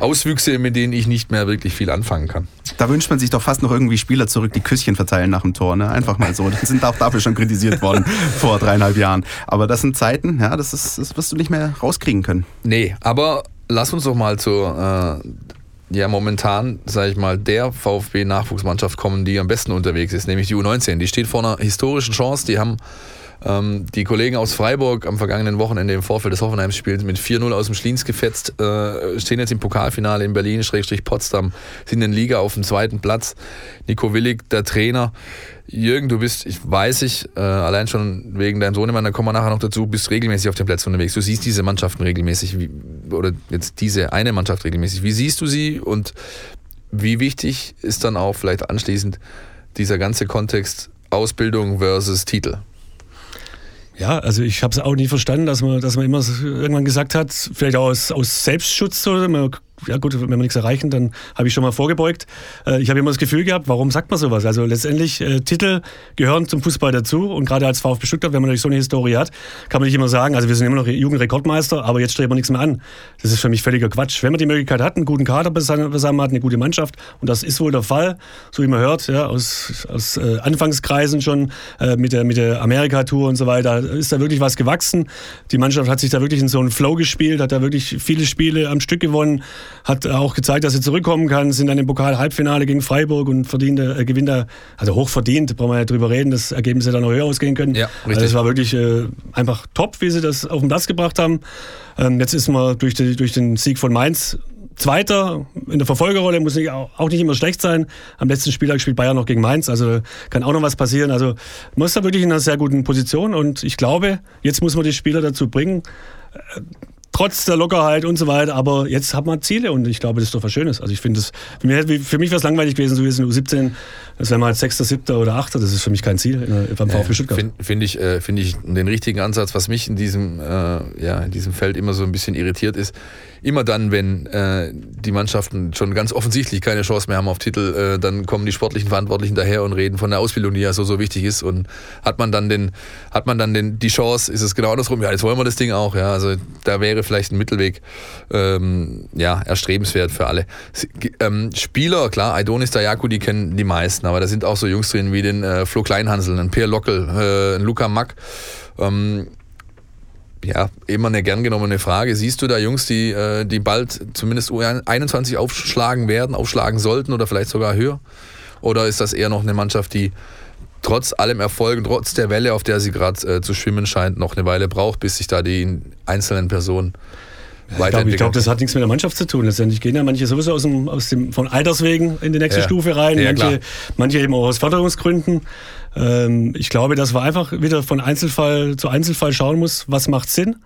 Auswüchse, mit denen ich nicht mehr wirklich viel anfangen kann. Da wünscht man sich doch fast noch irgendwie Spieler zurück, die Küsschen verteilen nach dem Tor. Ne? Einfach mal so. Die sind auch dafür schon kritisiert worden (laughs) vor dreieinhalb Jahren. Aber das sind Zeiten, ja, das, ist, das wirst du nicht mehr rauskriegen können. Nee, aber lass uns doch mal zur. Äh, ja, momentan, sage ich mal, der VfB-Nachwuchsmannschaft kommen, die am besten unterwegs ist, nämlich die U19. Die steht vor einer historischen Chance. Die haben ähm, die Kollegen aus Freiburg am vergangenen Wochenende im Vorfeld des Hoffenheim-Spiels mit 4-0 aus dem Schliens gefetzt, äh, stehen jetzt im Pokalfinale in Berlin, Schrägstrich Potsdam, sind in Liga auf dem zweiten Platz. Nico Willig, der Trainer. Jürgen, du bist, ich weiß ich, äh, allein schon wegen deinem Sohnemann, da kommen wir nachher noch dazu, bist regelmäßig auf den Plätzen unterwegs. Du siehst diese Mannschaften regelmäßig, wie, oder jetzt diese eine Mannschaft regelmäßig. Wie siehst du sie und wie wichtig ist dann auch vielleicht anschließend dieser ganze Kontext Ausbildung versus Titel? Ja, also ich habe es auch nie verstanden, dass man, dass man immer irgendwann gesagt hat, vielleicht auch aus, aus Selbstschutz, oder man ja gut, wenn wir nichts erreichen, dann habe ich schon mal vorgebeugt. Äh, ich habe immer das Gefühl gehabt, warum sagt man sowas? Also letztendlich, äh, Titel gehören zum Fußball dazu und gerade als VfB Stuttgart, wenn man natürlich so eine Historie hat, kann man nicht immer sagen, also wir sind immer noch Jugendrekordmeister, aber jetzt streben wir nichts mehr an. Das ist für mich völliger Quatsch. Wenn man die Möglichkeit hat, einen guten Kader zusammen hat, eine gute Mannschaft und das ist wohl der Fall, so wie man hört, ja, aus, aus äh, Anfangskreisen schon äh, mit der, mit der Amerika-Tour und so weiter, ist da wirklich was gewachsen. Die Mannschaft hat sich da wirklich in so einen Flow gespielt, hat da wirklich viele Spiele am Stück gewonnen hat auch gezeigt, dass sie zurückkommen kann, sind dann im Pokal-Halbfinale gegen Freiburg und verdiente, äh, gewinnt da, also hochverdient, brauchen wir ja drüber reden, dass Ergebnisse dann noch höher ausgehen können. Ja, richtig. Also es war wirklich äh, einfach top, wie sie das auf den Platz gebracht haben. Ähm, jetzt ist man durch, die, durch den Sieg von Mainz Zweiter in der Verfolgerrolle muss nicht, auch nicht immer schlecht sein. Am letzten Spieltag spielt Bayern noch gegen Mainz, also kann auch noch was passieren. Also man ist da wirklich in einer sehr guten Position und ich glaube, jetzt muss man die Spieler dazu bringen, äh, trotz der Lockerheit und so weiter. Aber jetzt hat man Ziele und ich glaube, das ist doch was Schönes. Also ich finde das, für mich, für mich wäre es langweilig gewesen, so wie es in U17, das wäre mal Sechster, Siebter oder Achter, das ist für mich kein Ziel beim VfB Stuttgart. Finde find ich, äh, find ich den richtigen Ansatz, was mich in diesem, äh, ja, in diesem Feld immer so ein bisschen irritiert ist immer dann, wenn äh, die Mannschaften schon ganz offensichtlich keine Chance mehr haben auf Titel, äh, dann kommen die sportlichen Verantwortlichen daher und reden von der Ausbildung, die ja so, so wichtig ist. Und hat man dann den, hat man dann den, die Chance, ist es genau andersrum, ja, jetzt wollen wir das Ding auch. Ja, also da wäre vielleicht ein Mittelweg ähm, ja, erstrebenswert für alle. Ähm, Spieler, klar, Aidonis Dayaku, die kennen die meisten, aber da sind auch so Jungs drin wie den äh, Flo Kleinhansel, ein Per Lockel, äh, ein Luca Mack. Ähm, ja, immer eine gern genommene Frage. Siehst du da Jungs, die, äh, die bald zumindest U21 aufschlagen werden, aufschlagen sollten oder vielleicht sogar höher? Oder ist das eher noch eine Mannschaft, die trotz allem Erfolg trotz der Welle, auf der sie gerade äh, zu schwimmen scheint, noch eine Weile braucht, bis sich da die einzelnen Personen ich glaube, glaub, das hat nichts mit der Mannschaft zu tun. Letztendlich gehen ja manche sowieso aus dem, aus dem, von Alterswegen in die nächste ja. Stufe rein, ja, manche, manche eben auch aus Förderungsgründen. Ähm, ich glaube, dass man einfach wieder von Einzelfall zu Einzelfall schauen muss, was macht Sinn,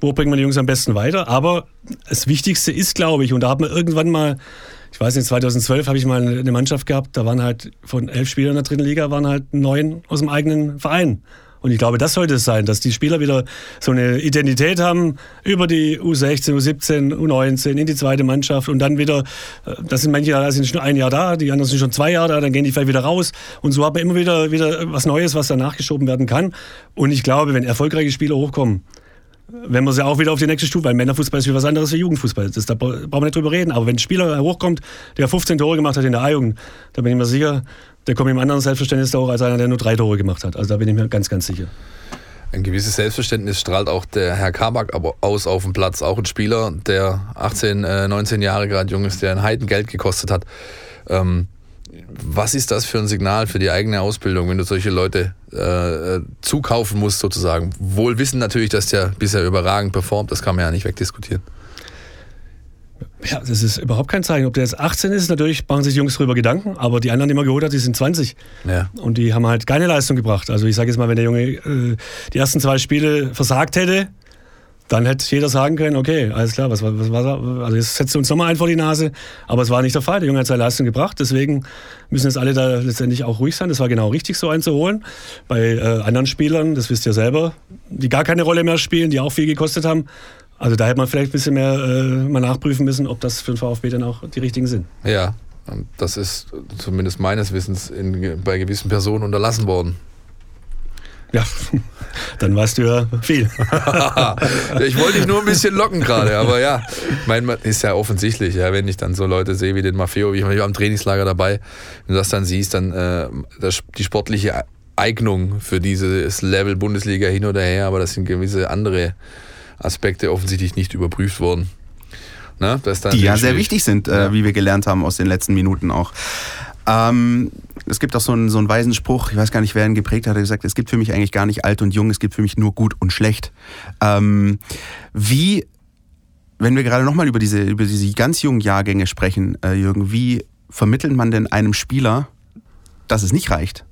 wo bringt man die Jungs am besten weiter. Aber das Wichtigste ist, glaube ich, und da hat man irgendwann mal, ich weiß nicht, 2012 habe ich mal eine Mannschaft gehabt, da waren halt von elf Spielern in der dritten Liga, waren halt neun aus dem eigenen Verein. Und ich glaube, das sollte es sein, dass die Spieler wieder so eine Identität haben über die U16, U17, U19 in die zweite Mannschaft und dann wieder, äh, das sind manche, da sind schon ein Jahr da, die anderen sind schon zwei Jahre da, dann gehen die vielleicht wieder raus. Und so hat man immer wieder, wieder was Neues, was da nachgeschoben werden kann. Und ich glaube, wenn erfolgreiche Spieler hochkommen, wenn wir sie auch wieder auf die nächste Stufe, weil Männerfußball ist wie was anderes wie Jugendfußball. Das, da brauchen wir nicht drüber reden. Aber wenn ein Spieler hochkommt, der 15 Tore gemacht hat in der A-Jugend, da bin ich mir sicher, der kommt im anderen Selbstverständnis auch als einer, der nur drei Tore gemacht hat. Also da bin ich mir ganz, ganz sicher. Ein gewisses Selbstverständnis strahlt auch der Herr Kabak aber aus auf dem Platz. Auch ein Spieler, der 18, 19 äh, Jahre gerade jung ist, der ein Heidengeld gekostet hat. Ähm, was ist das für ein Signal für die eigene Ausbildung, wenn du solche Leute äh, zukaufen musst, sozusagen? Wohl wissen natürlich, dass der bisher überragend performt, das kann man ja nicht wegdiskutieren. Ja, das ist überhaupt kein Zeichen. Ob der jetzt 18 ist, natürlich machen sich die Jungs darüber Gedanken, aber die anderen, die man geholt hat, die sind 20. Ja. Und die haben halt keine Leistung gebracht. Also ich sage jetzt mal, wenn der Junge äh, die ersten zwei Spiele versagt hätte, dann hätte jeder sagen können, okay, alles klar, was, was, was? Also jetzt setzt uns nochmal ein vor die Nase. Aber es war nicht der Fall. Der Junge hat seine Leistung gebracht. Deswegen müssen jetzt alle da letztendlich auch ruhig sein. Das war genau richtig, so einzuholen. Bei äh, anderen Spielern, das wisst ihr selber, die gar keine Rolle mehr spielen, die auch viel gekostet haben, also da hätte man vielleicht ein bisschen mehr äh, mal nachprüfen müssen, ob das für den VfB dann auch die richtigen sind. Ja, das ist zumindest meines Wissens in, bei gewissen Personen unterlassen worden. Ja, (laughs) dann weißt du ja viel. (laughs) ich wollte dich nur ein bisschen locken gerade, aber ja, mein, ist ja offensichtlich, ja, wenn ich dann so Leute sehe wie den Maffeo, wie ich war am Trainingslager dabei, wenn du das dann siehst, dann äh, das, die sportliche Eignung für dieses Level Bundesliga hin oder her, aber das sind gewisse andere Aspekte offensichtlich nicht überprüft wurden. Ne? die ja sehr wichtig sind, äh, wie wir gelernt haben aus den letzten Minuten auch. Ähm, es gibt auch so einen, so einen weisen Spruch, ich weiß gar nicht, wer ihn geprägt hat, er gesagt, es gibt für mich eigentlich gar nicht alt und jung, es gibt für mich nur gut und schlecht. Ähm, wie, wenn wir gerade nochmal über diese, über diese ganz jungen Jahrgänge sprechen, äh, Jürgen, wie vermittelt man denn einem Spieler, dass es nicht reicht?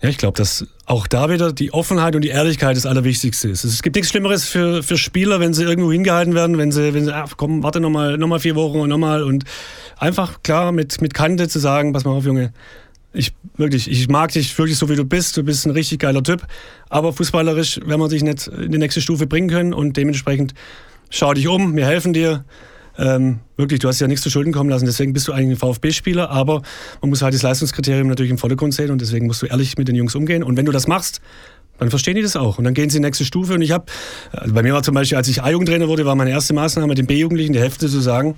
Ja, ich glaube, dass auch da wieder die Offenheit und die Ehrlichkeit das Allerwichtigste ist. Es gibt nichts Schlimmeres für, für Spieler, wenn sie irgendwo hingehalten werden, wenn sie, wenn sie, ach komm, warte nochmal noch mal vier Wochen und nochmal und einfach klar mit, mit Kante zu sagen, pass mal auf, Junge, ich wirklich, ich mag dich wirklich so wie du bist, du bist ein richtig geiler Typ, aber fußballerisch werden wir dich nicht in die nächste Stufe bringen können und dementsprechend schau dich um, wir helfen dir ähm, wirklich, du hast ja nichts zu Schulden kommen lassen, deswegen bist du eigentlich ein VfB-Spieler, aber man muss halt das Leistungskriterium natürlich im Vordergrund sehen und deswegen musst du ehrlich mit den Jungs umgehen. Und wenn du das machst, dann verstehen die das auch. Und dann gehen sie in die nächste Stufe. Und ich habe, also bei mir war zum Beispiel, als ich A-Jugendtrainer wurde, war meine erste Maßnahme, den B-Jugendlichen die Hälfte zu sagen,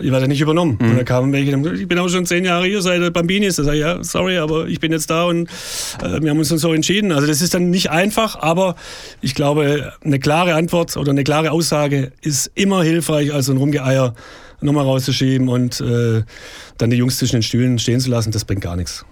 ich werde nicht übernommen. Mhm. Und da kamen welche, ich bin auch schon zehn Jahre hier, seit Bambinis. Da sage ich, ja, sorry, aber ich bin jetzt da und äh, wir haben uns dann so entschieden. Also das ist dann nicht einfach, aber ich glaube, eine klare Antwort oder eine klare Aussage ist immer hilfreich, als ein Rumgeeier nochmal rauszuschieben und äh, dann die Jungs zwischen den Stühlen stehen zu lassen. Das bringt gar nichts.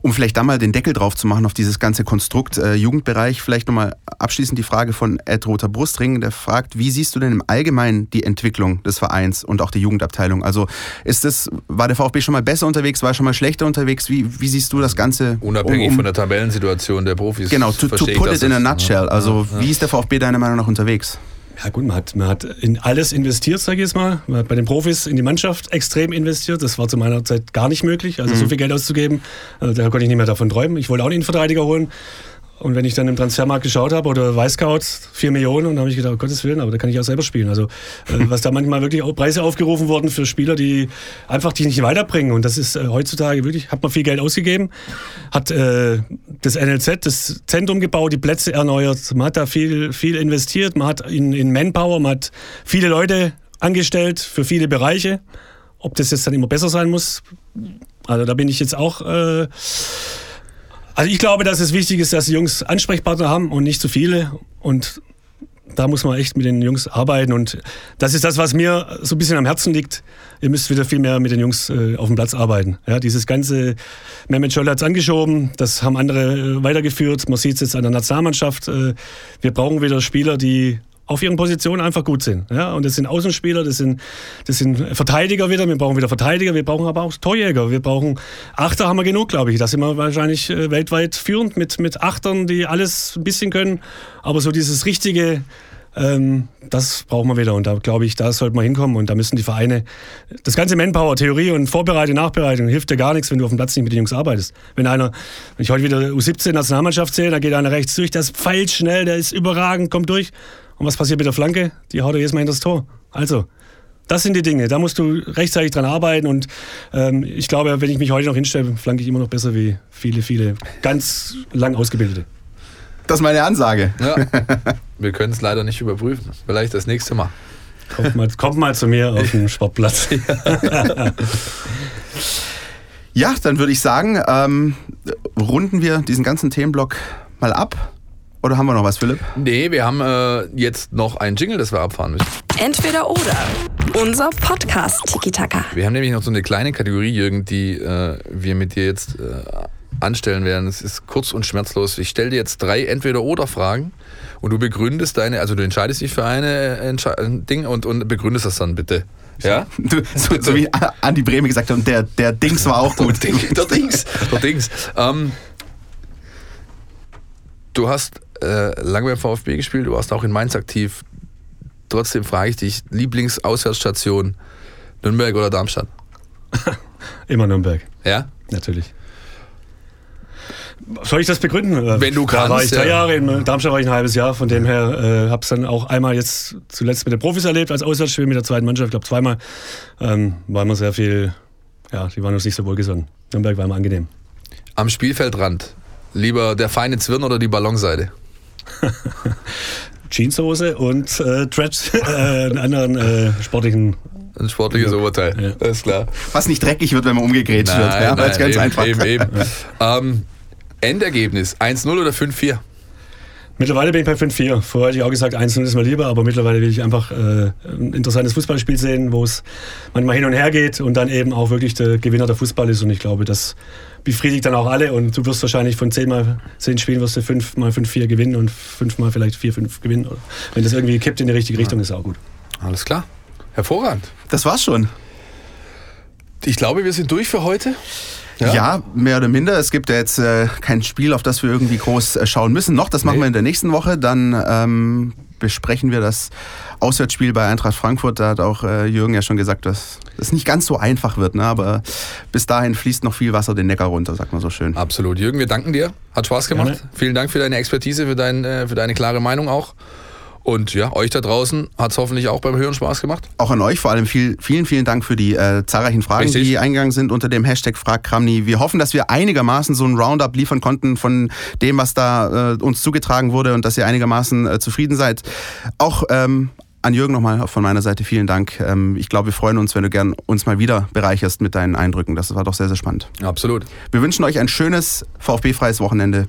Um vielleicht da mal den Deckel drauf zu machen auf dieses ganze Konstrukt äh, Jugendbereich, vielleicht nochmal abschließend die Frage von Ed Roter Brustring, der fragt, wie siehst du denn im Allgemeinen die Entwicklung des Vereins und auch die Jugendabteilung? Also ist das, war der VfB schon mal besser unterwegs, war schon mal schlechter unterwegs? Wie, wie siehst du das Ganze? Unabhängig um, um, von der Tabellensituation der Profis. Genau, to, to put it in a nutshell. Also ja, ja. wie ist der VfB deiner Meinung nach unterwegs? Ja gut, man hat, man hat in alles investiert, sage ich jetzt mal. Man hat bei den Profis in die Mannschaft extrem investiert. Das war zu meiner Zeit gar nicht möglich. Also mhm. so viel Geld auszugeben, also da konnte ich nicht mehr davon träumen. Ich wollte auch einen Innenverteidiger holen. Und wenn ich dann im Transfermarkt geschaut habe oder Weißscout, 4 Millionen, und dann habe ich gedacht, um Gottes Willen, aber da kann ich auch selber spielen. Also äh, (laughs) was da manchmal wirklich auch Preise aufgerufen wurden für Spieler, die einfach die nicht weiterbringen. Und das ist äh, heutzutage wirklich, hat man viel Geld ausgegeben, hat äh, das NLZ, das Zentrum gebaut, die Plätze erneuert, man hat da viel, viel investiert, man hat in, in Manpower, man hat viele Leute angestellt für viele Bereiche. Ob das jetzt dann immer besser sein muss, also da bin ich jetzt auch äh, also ich glaube, dass es wichtig ist, dass die Jungs Ansprechpartner haben und nicht zu viele. Und da muss man echt mit den Jungs arbeiten und das ist das, was mir so ein bisschen am Herzen liegt. Ihr müsst wieder viel mehr mit den Jungs äh, auf dem Platz arbeiten. Ja, dieses ganze, Mehmet Scholl hat es angeschoben, das haben andere äh, weitergeführt. Man sieht es jetzt an der Nationalmannschaft. Äh, wir brauchen wieder Spieler, die auf ihren Positionen einfach gut sind. Ja, und das sind Außenspieler, das sind, das sind Verteidiger wieder. Wir brauchen wieder Verteidiger, wir brauchen aber auch Torjäger. Wir brauchen Achter haben wir genug, glaube ich. Da sind wir wahrscheinlich äh, weltweit führend mit, mit Achtern, die alles ein bisschen können. Aber so dieses richtige, ähm, das brauchen wir wieder. Und da glaube ich, da sollte man hinkommen. Und da müssen die Vereine, das ganze Manpower, Theorie und Vorbereitung, Nachbereitung, hilft dir gar nichts, wenn du auf dem Platz nicht mit den Jungs arbeitest. Wenn einer, wenn ich heute wieder U17 Nationalmannschaft sehe, da geht einer rechts durch, das pfeilt schnell, der ist überragend, kommt durch. Und was passiert mit der Flanke? Die haut er jedes Mal hinter das Tor. Also, das sind die Dinge. Da musst du rechtzeitig dran arbeiten. Und ähm, ich glaube, wenn ich mich heute noch hinstelle, flanke ich immer noch besser wie viele, viele ganz lang ausgebildete. Das ist meine Ansage. Ja. (laughs) Wir können es leider nicht überprüfen. Vielleicht das nächste Mal. Kommt mal, kommt mal zu mir auf den (laughs) Sportplatz. ja, dann würde ich sagen, ähm, runden wir diesen ganzen Themenblock mal ab. Oder haben wir noch was, Philipp? Nee, wir haben äh, jetzt noch ein Jingle, das wir abfahren müssen. Entweder oder. Unser Podcast Tiki Taka. Wir haben nämlich noch so eine kleine Kategorie, Jürgen, die äh, wir mit dir jetzt äh, anstellen werden. Es ist kurz und schmerzlos. Ich stelle dir jetzt drei Entweder-Oder-Fragen und du begründest deine, also du entscheidest dich für eine Entsche Ding und, und begründest das dann bitte. Ja? (laughs) Du, so, so, wie Andi Breme gesagt hat, und der, der Dings war auch gut. der, (laughs) der Dings. Der Dings. Ähm, du hast äh, lange beim VfB gespielt, du warst auch in Mainz aktiv. Trotzdem frage ich dich, Lieblingsauswärtsstation Nürnberg oder Darmstadt? (laughs) Immer Nürnberg. Ja? Natürlich. Soll ich das begründen? Wenn du kannst. Da war ich drei Jahre, in Darmstadt war ich ein halbes Jahr, von dem her äh, habe es dann auch einmal jetzt zuletzt mit den Profis erlebt, als Auswärtsspiel mit der zweiten Mannschaft, ich glaube zweimal, ähm, war immer sehr viel, ja, die waren uns nicht so wohlgesonnen. Nürnberg war immer angenehm. Am Spielfeldrand, lieber der feine Zwirn oder die Ballonseite? (laughs) Jeanshose und äh, Dreads, (laughs) äh, einen anderen äh, sportlichen ein sportliches ja. Oberteil, ja. das ist klar. Was nicht dreckig wird, wenn man umgegrätscht wird. Ja, nein, ganz eben, einfach. Eben, eben. (laughs) ähm, Endergebnis 1-0 oder 5-4? Mittlerweile bin ich bei 5-4. Vorher hätte ich auch gesagt, 1-0 ist mir lieber, aber mittlerweile will ich einfach äh, ein interessantes Fußballspiel sehen, wo es manchmal hin und her geht und dann eben auch wirklich der Gewinner der Fußball ist. Und ich glaube, das befriedigt dann auch alle und du wirst wahrscheinlich von 10 mal 10 Spielen wirst du 5 mal 5-4 gewinnen und 5 mal vielleicht 4-5 gewinnen. Wenn das irgendwie kippt in die richtige Richtung, ist auch gut. Alles klar. Hervorragend. Das war's schon. Ich glaube, wir sind durch für heute. Ja? ja, mehr oder minder. Es gibt ja jetzt äh, kein Spiel, auf das wir irgendwie groß äh, schauen müssen. Noch, das machen nee. wir in der nächsten Woche. Dann ähm, besprechen wir das Auswärtsspiel bei Eintracht Frankfurt. Da hat auch äh, Jürgen ja schon gesagt, dass das nicht ganz so einfach wird. Ne? Aber bis dahin fließt noch viel Wasser den Neckar runter, sagt man so schön. Absolut. Jürgen, wir danken dir. Hat Spaß gemacht. Gerne. Vielen Dank für deine Expertise, für, dein, äh, für deine klare Meinung auch. Und ja, euch da draußen hat es hoffentlich auch beim Hören Spaß gemacht. Auch an euch vor allem viel, vielen, vielen Dank für die äh, zahlreichen Fragen, Richtig. die eingegangen sind unter dem Hashtag FragKramni. Wir hoffen, dass wir einigermaßen so ein Roundup liefern konnten von dem, was da äh, uns zugetragen wurde und dass ihr einigermaßen äh, zufrieden seid. Auch ähm, an Jürgen nochmal von meiner Seite vielen Dank. Ähm, ich glaube, wir freuen uns, wenn du gern uns mal wieder bereicherst mit deinen Eindrücken. Das war doch sehr, sehr spannend. Absolut. Wir wünschen euch ein schönes VfB-freies Wochenende.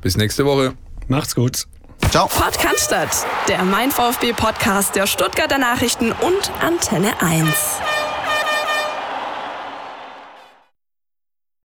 Bis nächste Woche. Macht's gut. Ciao. Podcast, der Mein VfB Podcast der Stuttgarter Nachrichten und Antenne 1.